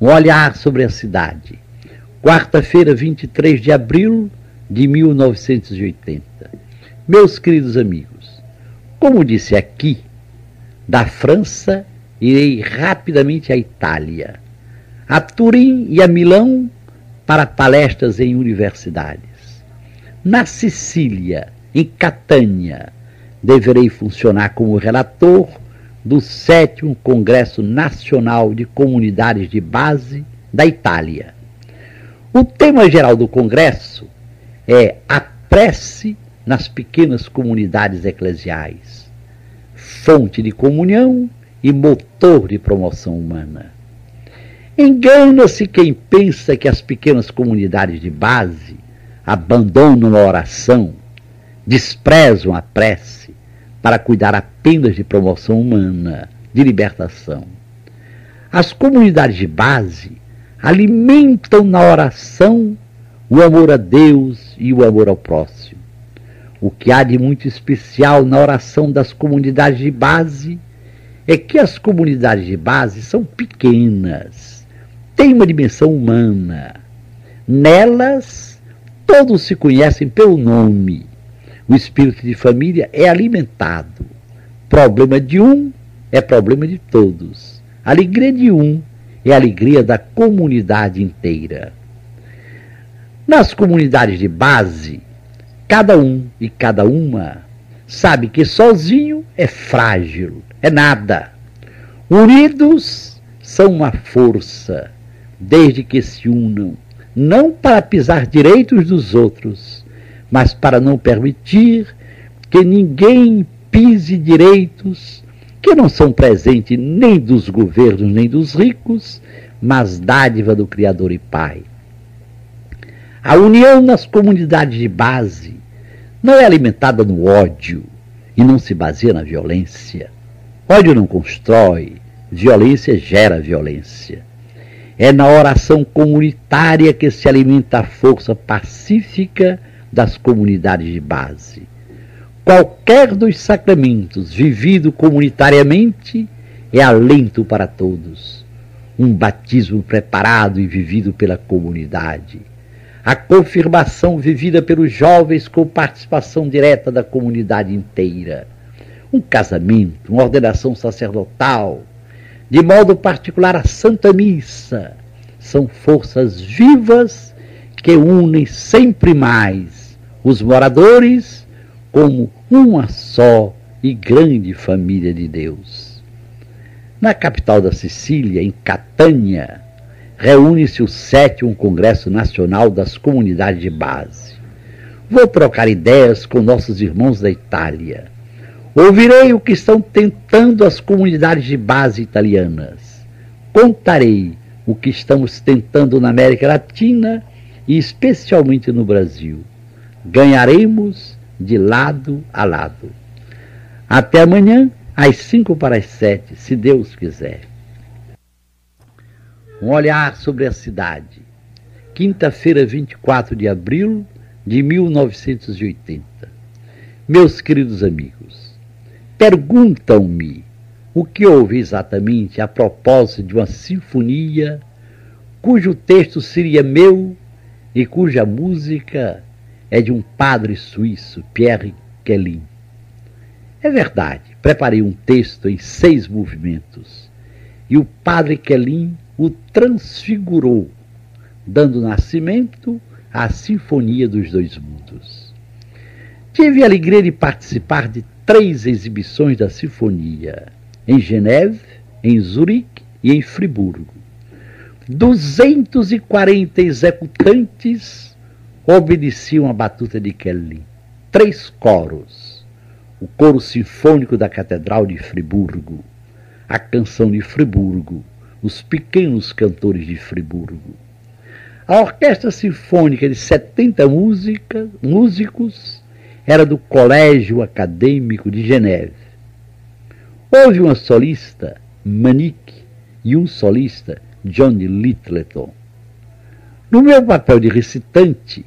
Um olhar sobre a cidade. Quarta-feira, 23 de abril de 1980. Meus queridos amigos, como disse aqui, da França irei rapidamente à Itália, a Turim e a Milão para palestras em universidades. Na Sicília, em Catânia, deverei funcionar como relator do sétimo Congresso Nacional de Comunidades de Base da Itália. O tema geral do Congresso é a prece nas pequenas comunidades eclesiais, fonte de comunhão e motor de promoção humana. Engana-se quem pensa que as pequenas comunidades de base abandonam a oração, desprezam a prece para cuidar apenas de promoção humana, de libertação. As comunidades de base alimentam na oração o amor a Deus e o amor ao próximo. O que há de muito especial na oração das comunidades de base é que as comunidades de base são pequenas tem uma dimensão humana. Nelas, todos se conhecem pelo nome. O espírito de família é alimentado. Problema de um é problema de todos. Alegria de um é alegria da comunidade inteira. Nas comunidades de base, cada um e cada uma sabe que sozinho é frágil, é nada. Unidos são uma força desde que se unam, não para pisar direitos dos outros, mas para não permitir que ninguém pise direitos que não são presentes nem dos governos nem dos ricos, mas dádiva do Criador e Pai. A união nas comunidades de base não é alimentada no ódio e não se baseia na violência. Ódio não constrói, violência gera violência. É na oração comunitária que se alimenta a força pacífica das comunidades de base. Qualquer dos sacramentos vivido comunitariamente é alento para todos. Um batismo preparado e vivido pela comunidade. A confirmação vivida pelos jovens com participação direta da comunidade inteira. Um casamento, uma ordenação sacerdotal, de modo particular a Santa Missa, são forças vivas que unem sempre mais os moradores como uma só e grande família de Deus. Na capital da Sicília, em Catânia, reúne-se o sétimo Congresso Nacional das Comunidades de Base. Vou trocar ideias com nossos irmãos da Itália Ouvirei o que estão tentando as comunidades de base italianas. Contarei o que estamos tentando na América Latina e especialmente no Brasil. Ganharemos de lado a lado. Até amanhã, às cinco para as sete, se Deus quiser. Um olhar sobre a cidade. Quinta-feira, 24 de abril de 1980. Meus queridos amigos, perguntam-me o que houve exatamente a propósito de uma sinfonia cujo texto seria meu e cuja música é de um padre suíço, Pierre Kellin. É verdade, preparei um texto em seis movimentos e o padre Kellin o transfigurou, dando nascimento à Sinfonia dos Dois Mundos. Tive a alegria de participar de três exibições da sinfonia, em Geneve, em Zurique e em Friburgo. 240 executantes obedeciam à batuta de Kelly. Três coros. O coro sinfônico da Catedral de Friburgo, a canção de Friburgo, os pequenos cantores de Friburgo. A orquestra sinfônica de 70 música, músicos era do Colégio Acadêmico de Geneve. Houve uma solista, Manique, e um solista, Johnny Littleton. No meu papel de recitante,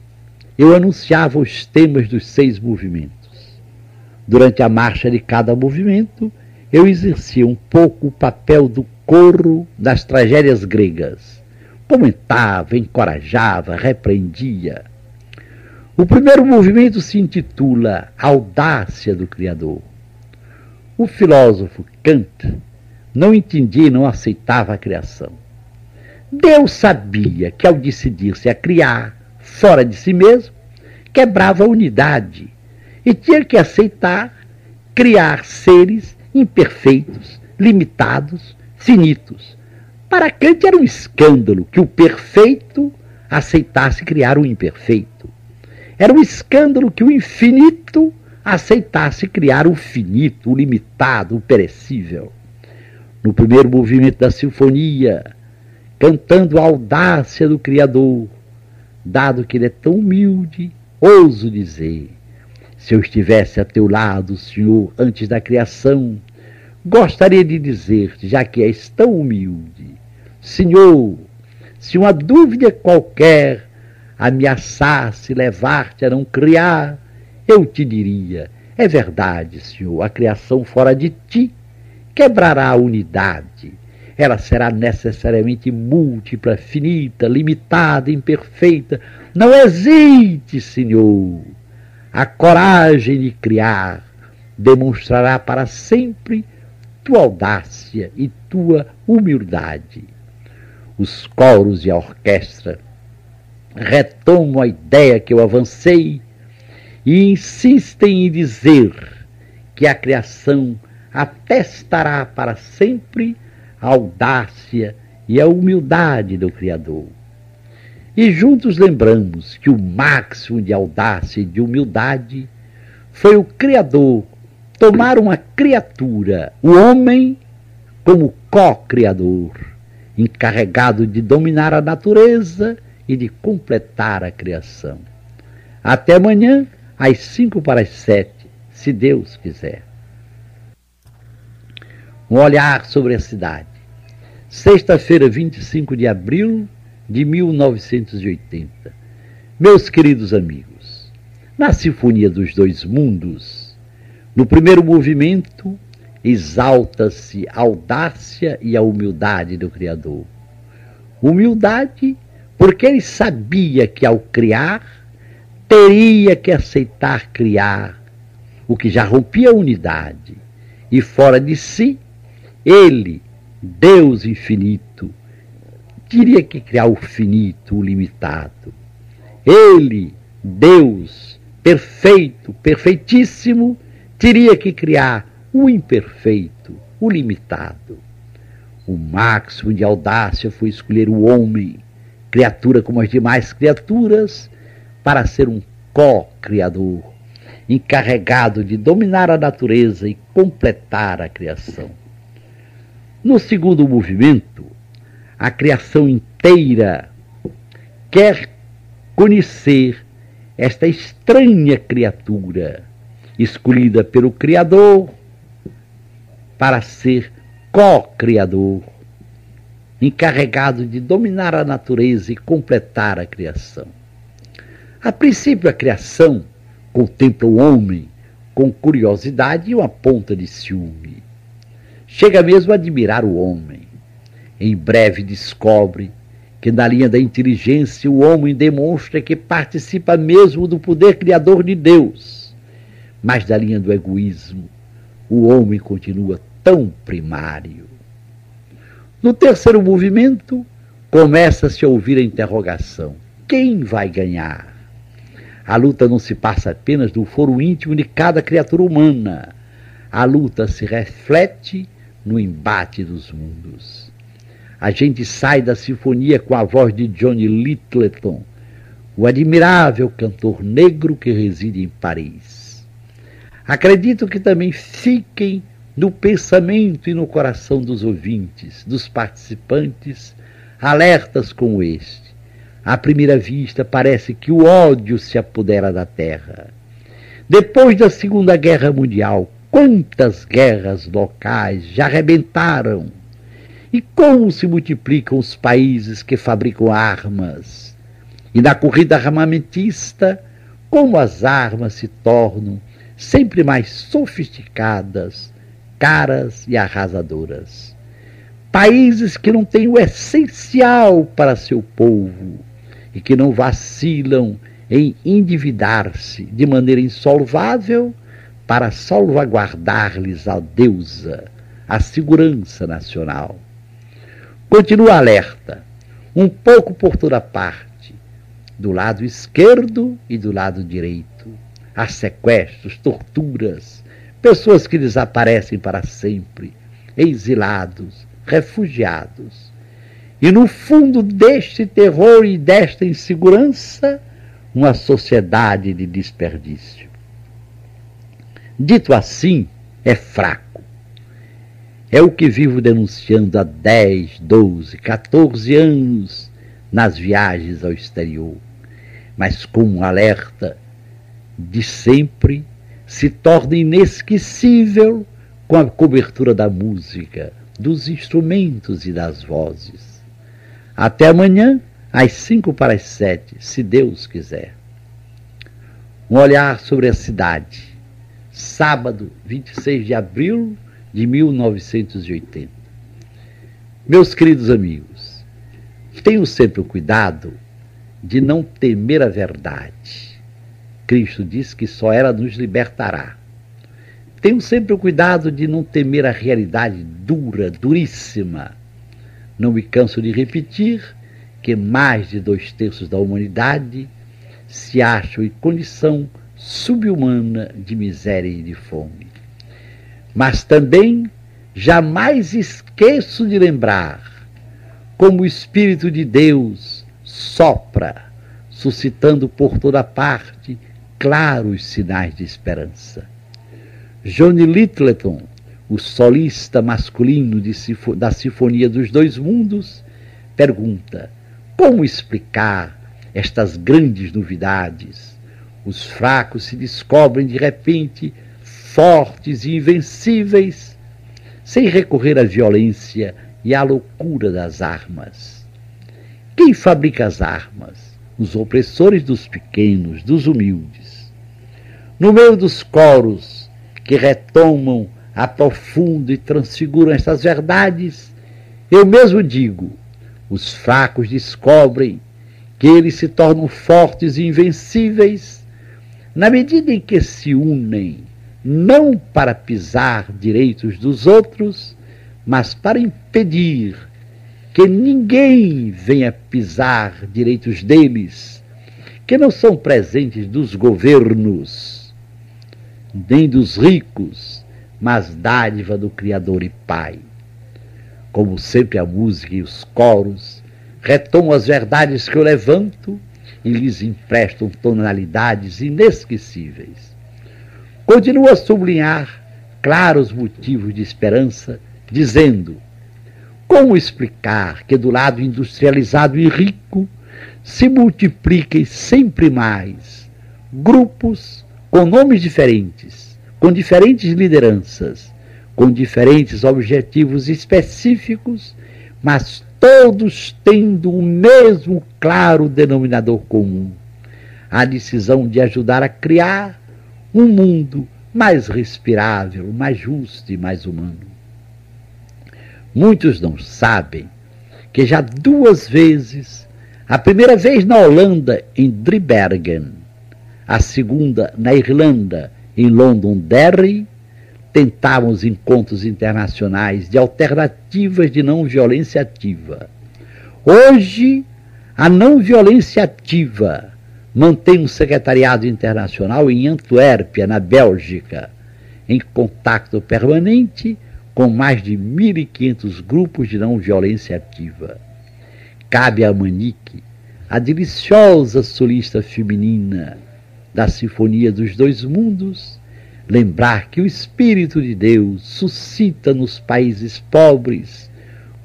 eu anunciava os temas dos seis movimentos. Durante a marcha de cada movimento, eu exercia um pouco o papel do coro das tragédias gregas. Comentava, encorajava, repreendia o primeiro movimento se intitula Audácia do Criador. O filósofo Kant não entendia e não aceitava a criação. Deus sabia que ao decidir-se a criar fora de si mesmo, quebrava a unidade e tinha que aceitar criar seres imperfeitos, limitados, finitos. Para Kant era um escândalo que o perfeito aceitasse criar o imperfeito. Era um escândalo que o infinito aceitasse criar o finito, o limitado, o perecível. No primeiro movimento da sinfonia, cantando a audácia do Criador, dado que ele é tão humilde, ouso dizer: se eu estivesse a teu lado, Senhor, antes da criação, gostaria de dizer, já que és tão humilde, Senhor, se uma dúvida qualquer ameaçasse levar-te a não criar, eu te diria: é verdade, Senhor, a criação fora de ti quebrará a unidade. Ela será necessariamente múltipla, finita, limitada, imperfeita. Não hesite, Senhor. A coragem de criar demonstrará para sempre tua audácia e tua humildade. Os coros e a orquestra retomam a ideia que eu avancei e insistem em dizer que a criação atestará para sempre a audácia e a humildade do Criador. E juntos lembramos que o máximo de audácia e de humildade foi o Criador tomar uma criatura, o homem, como co-criador, encarregado de dominar a natureza e de completar a criação. Até amanhã, às cinco para as sete, se Deus quiser. Um olhar sobre a cidade. Sexta-feira, 25 de abril de 1980. Meus queridos amigos, na Sinfonia dos Dois Mundos, no primeiro movimento, exalta-se a audácia e a humildade do Criador. Humildade porque ele sabia que ao criar, teria que aceitar criar o que já rompia a unidade. E fora de si, ele, Deus infinito, teria que criar o finito, o limitado. Ele, Deus perfeito, perfeitíssimo, teria que criar o imperfeito, o limitado. O máximo de audácia foi escolher o homem, criatura como as demais criaturas, para ser um co-criador, encarregado de dominar a natureza e completar a criação. No segundo movimento, a criação inteira quer conhecer esta estranha criatura, escolhida pelo Criador para ser co-criador encarregado de dominar a natureza e completar a criação. A princípio, a criação contempla o homem com curiosidade e uma ponta de ciúme. Chega mesmo a admirar o homem. Em breve descobre que na linha da inteligência o homem demonstra que participa mesmo do poder criador de Deus. Mas da linha do egoísmo, o homem continua tão primário. No terceiro movimento, começa-se a ouvir a interrogação: quem vai ganhar? A luta não se passa apenas do foro íntimo de cada criatura humana. A luta se reflete no embate dos mundos. A gente sai da sinfonia com a voz de Johnny Littleton, o admirável cantor negro que reside em Paris. Acredito que também fiquem no pensamento e no coração dos ouvintes, dos participantes, alertas como este. À primeira vista, parece que o ódio se apodera da terra. Depois da Segunda Guerra Mundial, quantas guerras locais já arrebentaram? E como se multiplicam os países que fabricam armas? E na corrida armamentista, como as armas se tornam sempre mais sofisticadas, caras e arrasadoras. Países que não têm o essencial para seu povo e que não vacilam em endividar-se de maneira insolvável para salvaguardar-lhes a deusa, a segurança nacional. Continua alerta, um pouco por toda parte, do lado esquerdo e do lado direito. Há sequestros, torturas, pessoas que desaparecem para sempre, exilados, refugiados. E no fundo deste terror e desta insegurança, uma sociedade de desperdício. Dito assim, é fraco. é o que vivo denunciando há 10, 12, 14 anos nas viagens ao exterior. Mas com um alerta de sempre se torna inesquecível com a cobertura da música, dos instrumentos e das vozes. Até amanhã, às cinco para as sete, se Deus quiser. Um olhar sobre a cidade. Sábado, 26 de abril de 1980. Meus queridos amigos, tenham sempre o cuidado de não temer a verdade. Cristo disse que só ela nos libertará. Tenham sempre o cuidado de não temer a realidade dura, duríssima. Não me canso de repetir que mais de dois terços da humanidade se acham em condição subhumana de miséria e de fome. Mas também jamais esqueço de lembrar como o Espírito de Deus sopra, suscitando por toda parte claros sinais de esperança. Johnny Littleton, o solista masculino da Sinfonia dos Dois Mundos, pergunta como explicar estas grandes novidades. Os fracos se descobrem de repente fortes e invencíveis, sem recorrer à violência e à loucura das armas. Quem fabrica as armas? Os opressores dos pequenos, dos humildes. No meio dos coros que retomam, aprofundam e transfiguram estas verdades, eu mesmo digo: os fracos descobrem que eles se tornam fortes e invencíveis na medida em que se unem não para pisar direitos dos outros, mas para impedir que ninguém venha pisar direitos deles, que não são presentes dos governos, nem dos ricos, mas dádiva do Criador e Pai. Como sempre a música e os coros retomam as verdades que eu levanto e lhes emprestam tonalidades inesquecíveis continua a sublinhar claros motivos de esperança, dizendo: como explicar que do lado industrializado e rico se multipliquem sempre mais grupos com nomes diferentes, com diferentes lideranças, com diferentes objetivos específicos, mas todos tendo o mesmo claro denominador comum: a decisão de ajudar a criar um mundo mais respirável, mais justo e mais humano. Muitos não sabem que já duas vezes, a primeira vez na Holanda, em Driebergen, a segunda na Irlanda, em Londonderry, tentavam os encontros internacionais de alternativas de não violência ativa. Hoje, a não violência ativa mantém um secretariado internacional em Antuérpia, na Bélgica, em contato permanente com mais de 1.500 grupos de não violência ativa. Cabe a Manique, a deliciosa solista feminina da Sinfonia dos Dois Mundos, lembrar que o Espírito de Deus suscita nos países pobres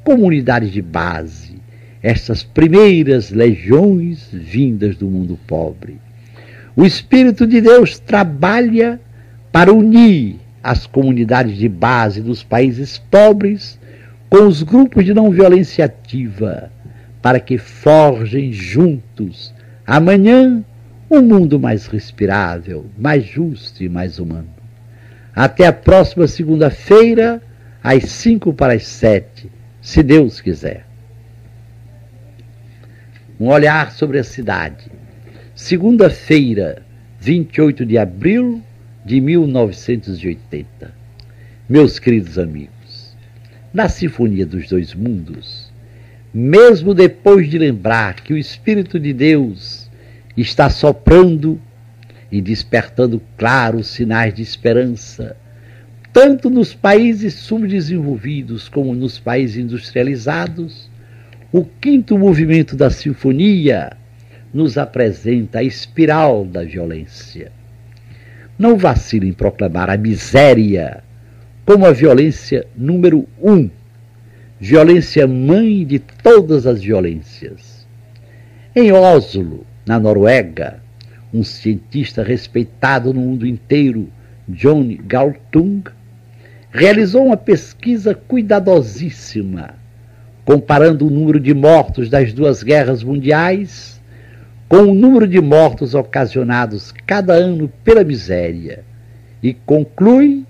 comunidades de base, estas primeiras legiões vindas do mundo pobre. O Espírito de Deus trabalha para unir as comunidades de base dos países pobres com os grupos de não violência ativa, para que forjem juntos amanhã um mundo mais respirável, mais justo e mais humano. Até a próxima segunda-feira, às cinco para as sete, se Deus quiser um olhar sobre a cidade. Segunda-feira, 28 de abril de 1980. Meus queridos amigos, na Sinfonia dos Dois Mundos, mesmo depois de lembrar que o Espírito de Deus está soprando e despertando claros sinais de esperança, tanto nos países subdesenvolvidos como nos países industrializados, o quinto movimento da sinfonia nos apresenta a espiral da violência. Não vacile em proclamar a miséria como a violência número um, violência mãe de todas as violências. Em Oslo, na Noruega, um cientista respeitado no mundo inteiro, John Galtung, realizou uma pesquisa cuidadosíssima, comparando o número de mortos das duas guerras mundiais com o número de mortos ocasionados cada ano pela miséria, e conclui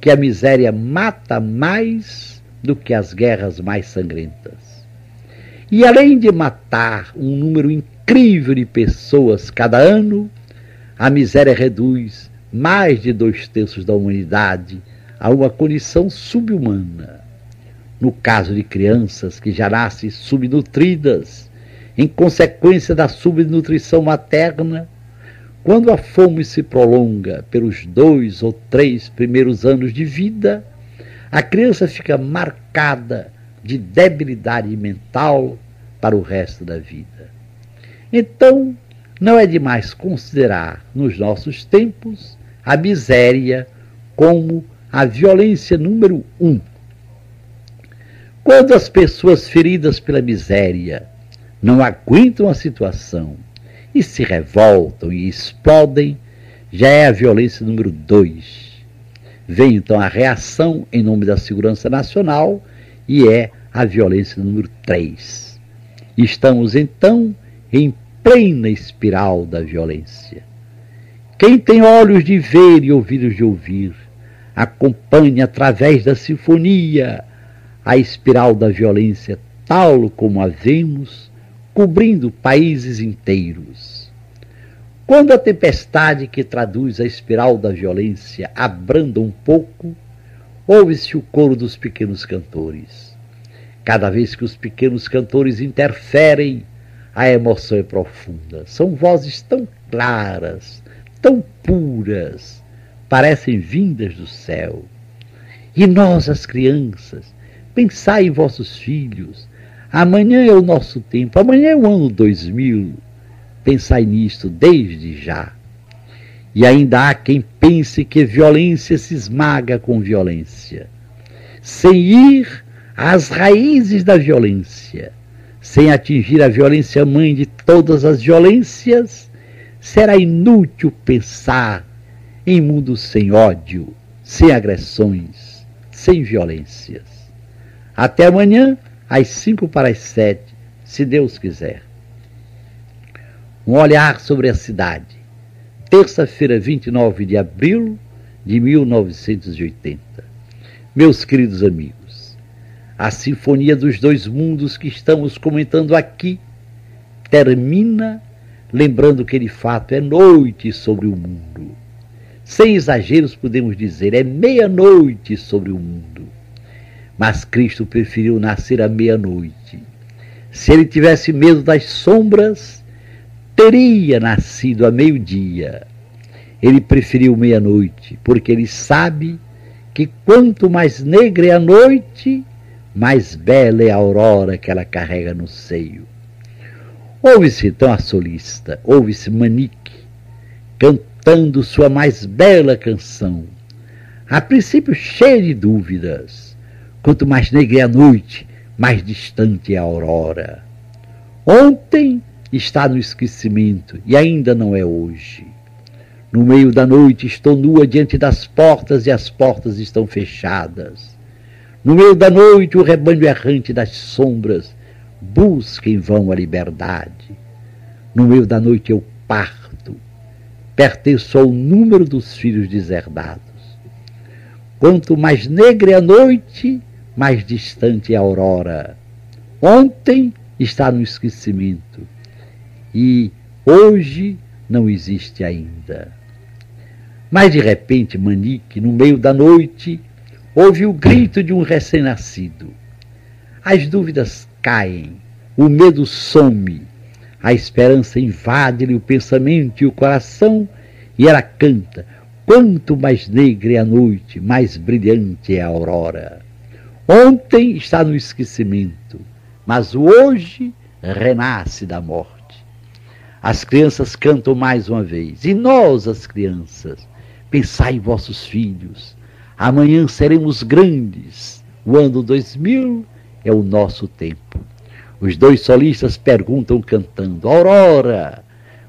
que a miséria mata mais do que as guerras mais sangrentas. E além de matar um número incrível de pessoas cada ano, a miséria reduz mais de dois terços da humanidade a uma condição subhumana. No caso de crianças que já nascem subnutridas, em consequência da subnutrição materna, quando a fome se prolonga pelos dois ou três primeiros anos de vida, a criança fica marcada de debilidade mental para o resto da vida. Então, não é demais considerar nos nossos tempos a miséria como a violência número um. Quando as pessoas feridas pela miséria não aguentam a situação e se revoltam e explodem, já é a violência número dois. Vem então a reação em nome da segurança nacional e é a violência número três. Estamos então em plena espiral da violência. Quem tem olhos de ver e ouvidos de ouvir, acompanhe através da sinfonia a espiral da violência tal como a vemos cobrindo países inteiros. Quando a tempestade que traduz a espiral da violência abranda um pouco, ouve-se o coro dos pequenos cantores. Cada vez que os pequenos cantores interferem, a emoção é profunda. São vozes tão claras, tão puras, parecem vindas do céu. E nós, as crianças, pensai em vossos filhos, Amanhã é o nosso tempo, amanhã é o ano 2000. Pensai nisto desde já. E ainda há quem pense que violência se esmaga com violência, sem ir às raízes da violência, sem atingir a violência mãe de todas as violências, será inútil pensar em mundo sem ódio, sem agressões, sem violências. Até amanhã às cinco para as sete, se Deus quiser. Um olhar sobre a cidade. Terça-feira, 29 de abril de 1980. Meus queridos amigos, a Sinfonia dos Dois Mundos que estamos comentando aqui termina lembrando que de fato é noite sobre o mundo. Sem exageros, podemos dizer, é meia-noite sobre o mundo mas Cristo preferiu nascer à meia-noite. Se ele tivesse medo das sombras, teria nascido à meio-dia. Ele preferiu meia-noite, porque ele sabe que quanto mais negra é a noite, mais bela é a aurora que ela carrega no seio. Ouve-se então a solista, ouve-se Manique, cantando sua mais bela canção, a princípio cheia de dúvidas, Quanto mais negra é a noite, mais distante é a aurora. Ontem está no esquecimento e ainda não é hoje. No meio da noite estou nua diante das portas e as portas estão fechadas. No meio da noite o rebanho errante das sombras busca em vão a liberdade. No meio da noite eu parto, pertenço ao número dos filhos deserdados. Quanto mais negra é a noite, mais distante é a aurora. Ontem está no esquecimento e hoje não existe ainda. Mas de repente, Manique, no meio da noite, ouve o grito de um recém-nascido. As dúvidas caem, o medo some, a esperança invade-lhe o pensamento e o coração, e ela canta: Quanto mais negra é a noite, mais brilhante é a aurora. Ontem está no esquecimento, mas o hoje renasce da morte. As crianças cantam mais uma vez, e nós, as crianças, pensai em vossos filhos. Amanhã seremos grandes. O ano 2000 é o nosso tempo. Os dois solistas perguntam cantando: Aurora,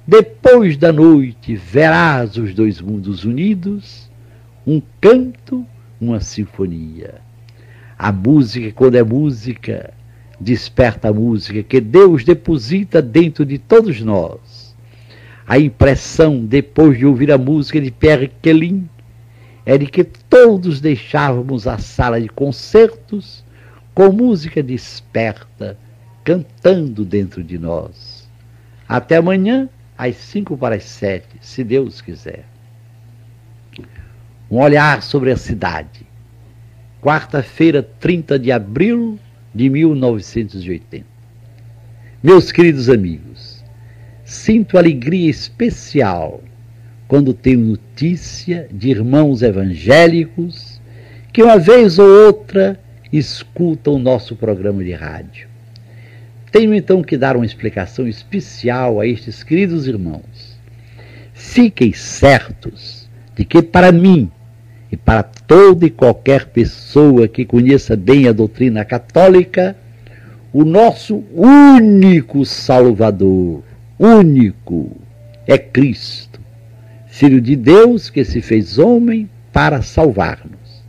depois da noite verás os dois mundos unidos? Um canto, uma sinfonia. A música, quando é música, desperta a música que Deus deposita dentro de todos nós. A impressão, depois de ouvir a música de Pierre Quelin, é de que todos deixávamos a sala de concertos com música desperta, cantando dentro de nós. Até amanhã, às cinco para as sete, se Deus quiser. Um olhar sobre a cidade. Quarta-feira, 30 de abril de 1980. Meus queridos amigos, sinto alegria especial quando tenho notícia de irmãos evangélicos que uma vez ou outra escutam o nosso programa de rádio. Tenho então que dar uma explicação especial a estes queridos irmãos. Fiquem certos de que para mim e para toda e qualquer pessoa que conheça bem a doutrina católica, o nosso único Salvador, único, é Cristo, Filho de Deus que se fez homem para salvar-nos.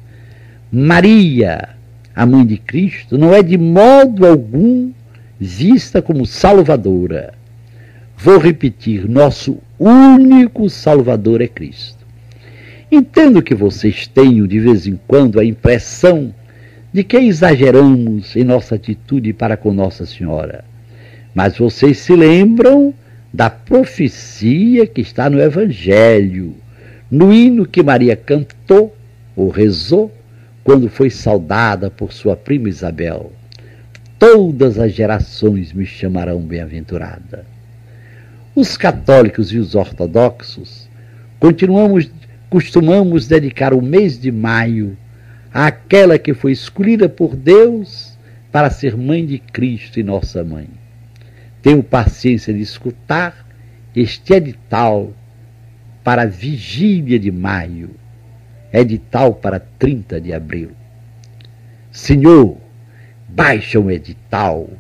Maria, a mãe de Cristo, não é de modo algum vista como salvadora. Vou repetir: nosso único Salvador é Cristo. Entendo que vocês tenham de vez em quando a impressão de que exageramos em nossa atitude para com Nossa Senhora. Mas vocês se lembram da profecia que está no Evangelho, no hino que Maria cantou ou rezou quando foi saudada por sua prima Isabel. Todas as gerações me chamarão bem-aventurada. Os católicos e os ortodoxos continuamos costumamos dedicar o mês de maio àquela que foi escolhida por Deus para ser mãe de Cristo e nossa mãe. Tenho paciência de escutar este edital para a vigília de maio, edital para 30 de abril. Senhor, baixa um edital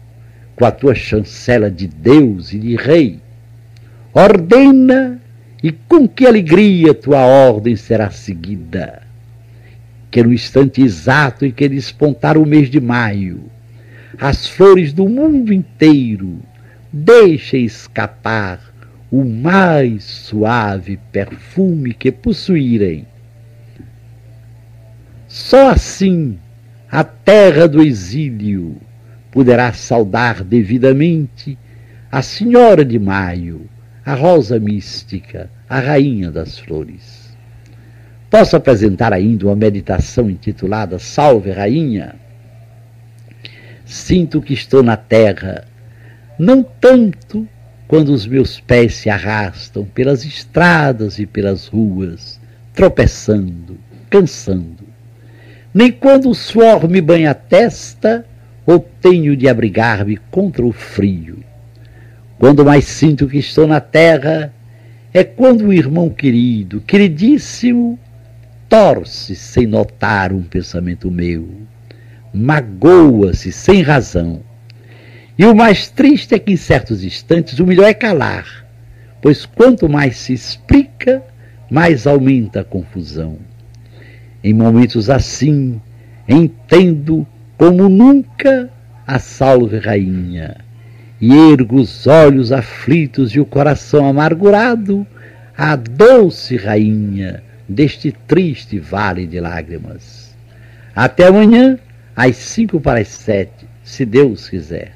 com a tua chancela de Deus e de Rei. Ordena e com que alegria tua ordem será seguida. Que no instante exato em que despontar o mês de maio, as flores do mundo inteiro deixem escapar o mais suave perfume que possuírem. Só assim a terra do exílio poderá saudar devidamente a Senhora de Maio a rosa mística, a rainha das flores. Posso apresentar ainda uma meditação intitulada Salve Rainha? Sinto que estou na terra, não tanto quando os meus pés se arrastam pelas estradas e pelas ruas, tropeçando, cansando, nem quando o suor me banha a testa ou tenho de abrigar-me contra o frio quando mais sinto que estou na terra, é quando o irmão querido, queridíssimo, torce sem notar um pensamento meu, magoa-se sem razão. E o mais triste é que em certos instantes o melhor é calar, pois quanto mais se explica, mais aumenta a confusão. Em momentos assim, entendo como nunca a salve rainha e ergo os olhos aflitos e o coração amargurado à doce rainha deste triste vale de lágrimas. Até amanhã, às cinco para as sete, se Deus quiser.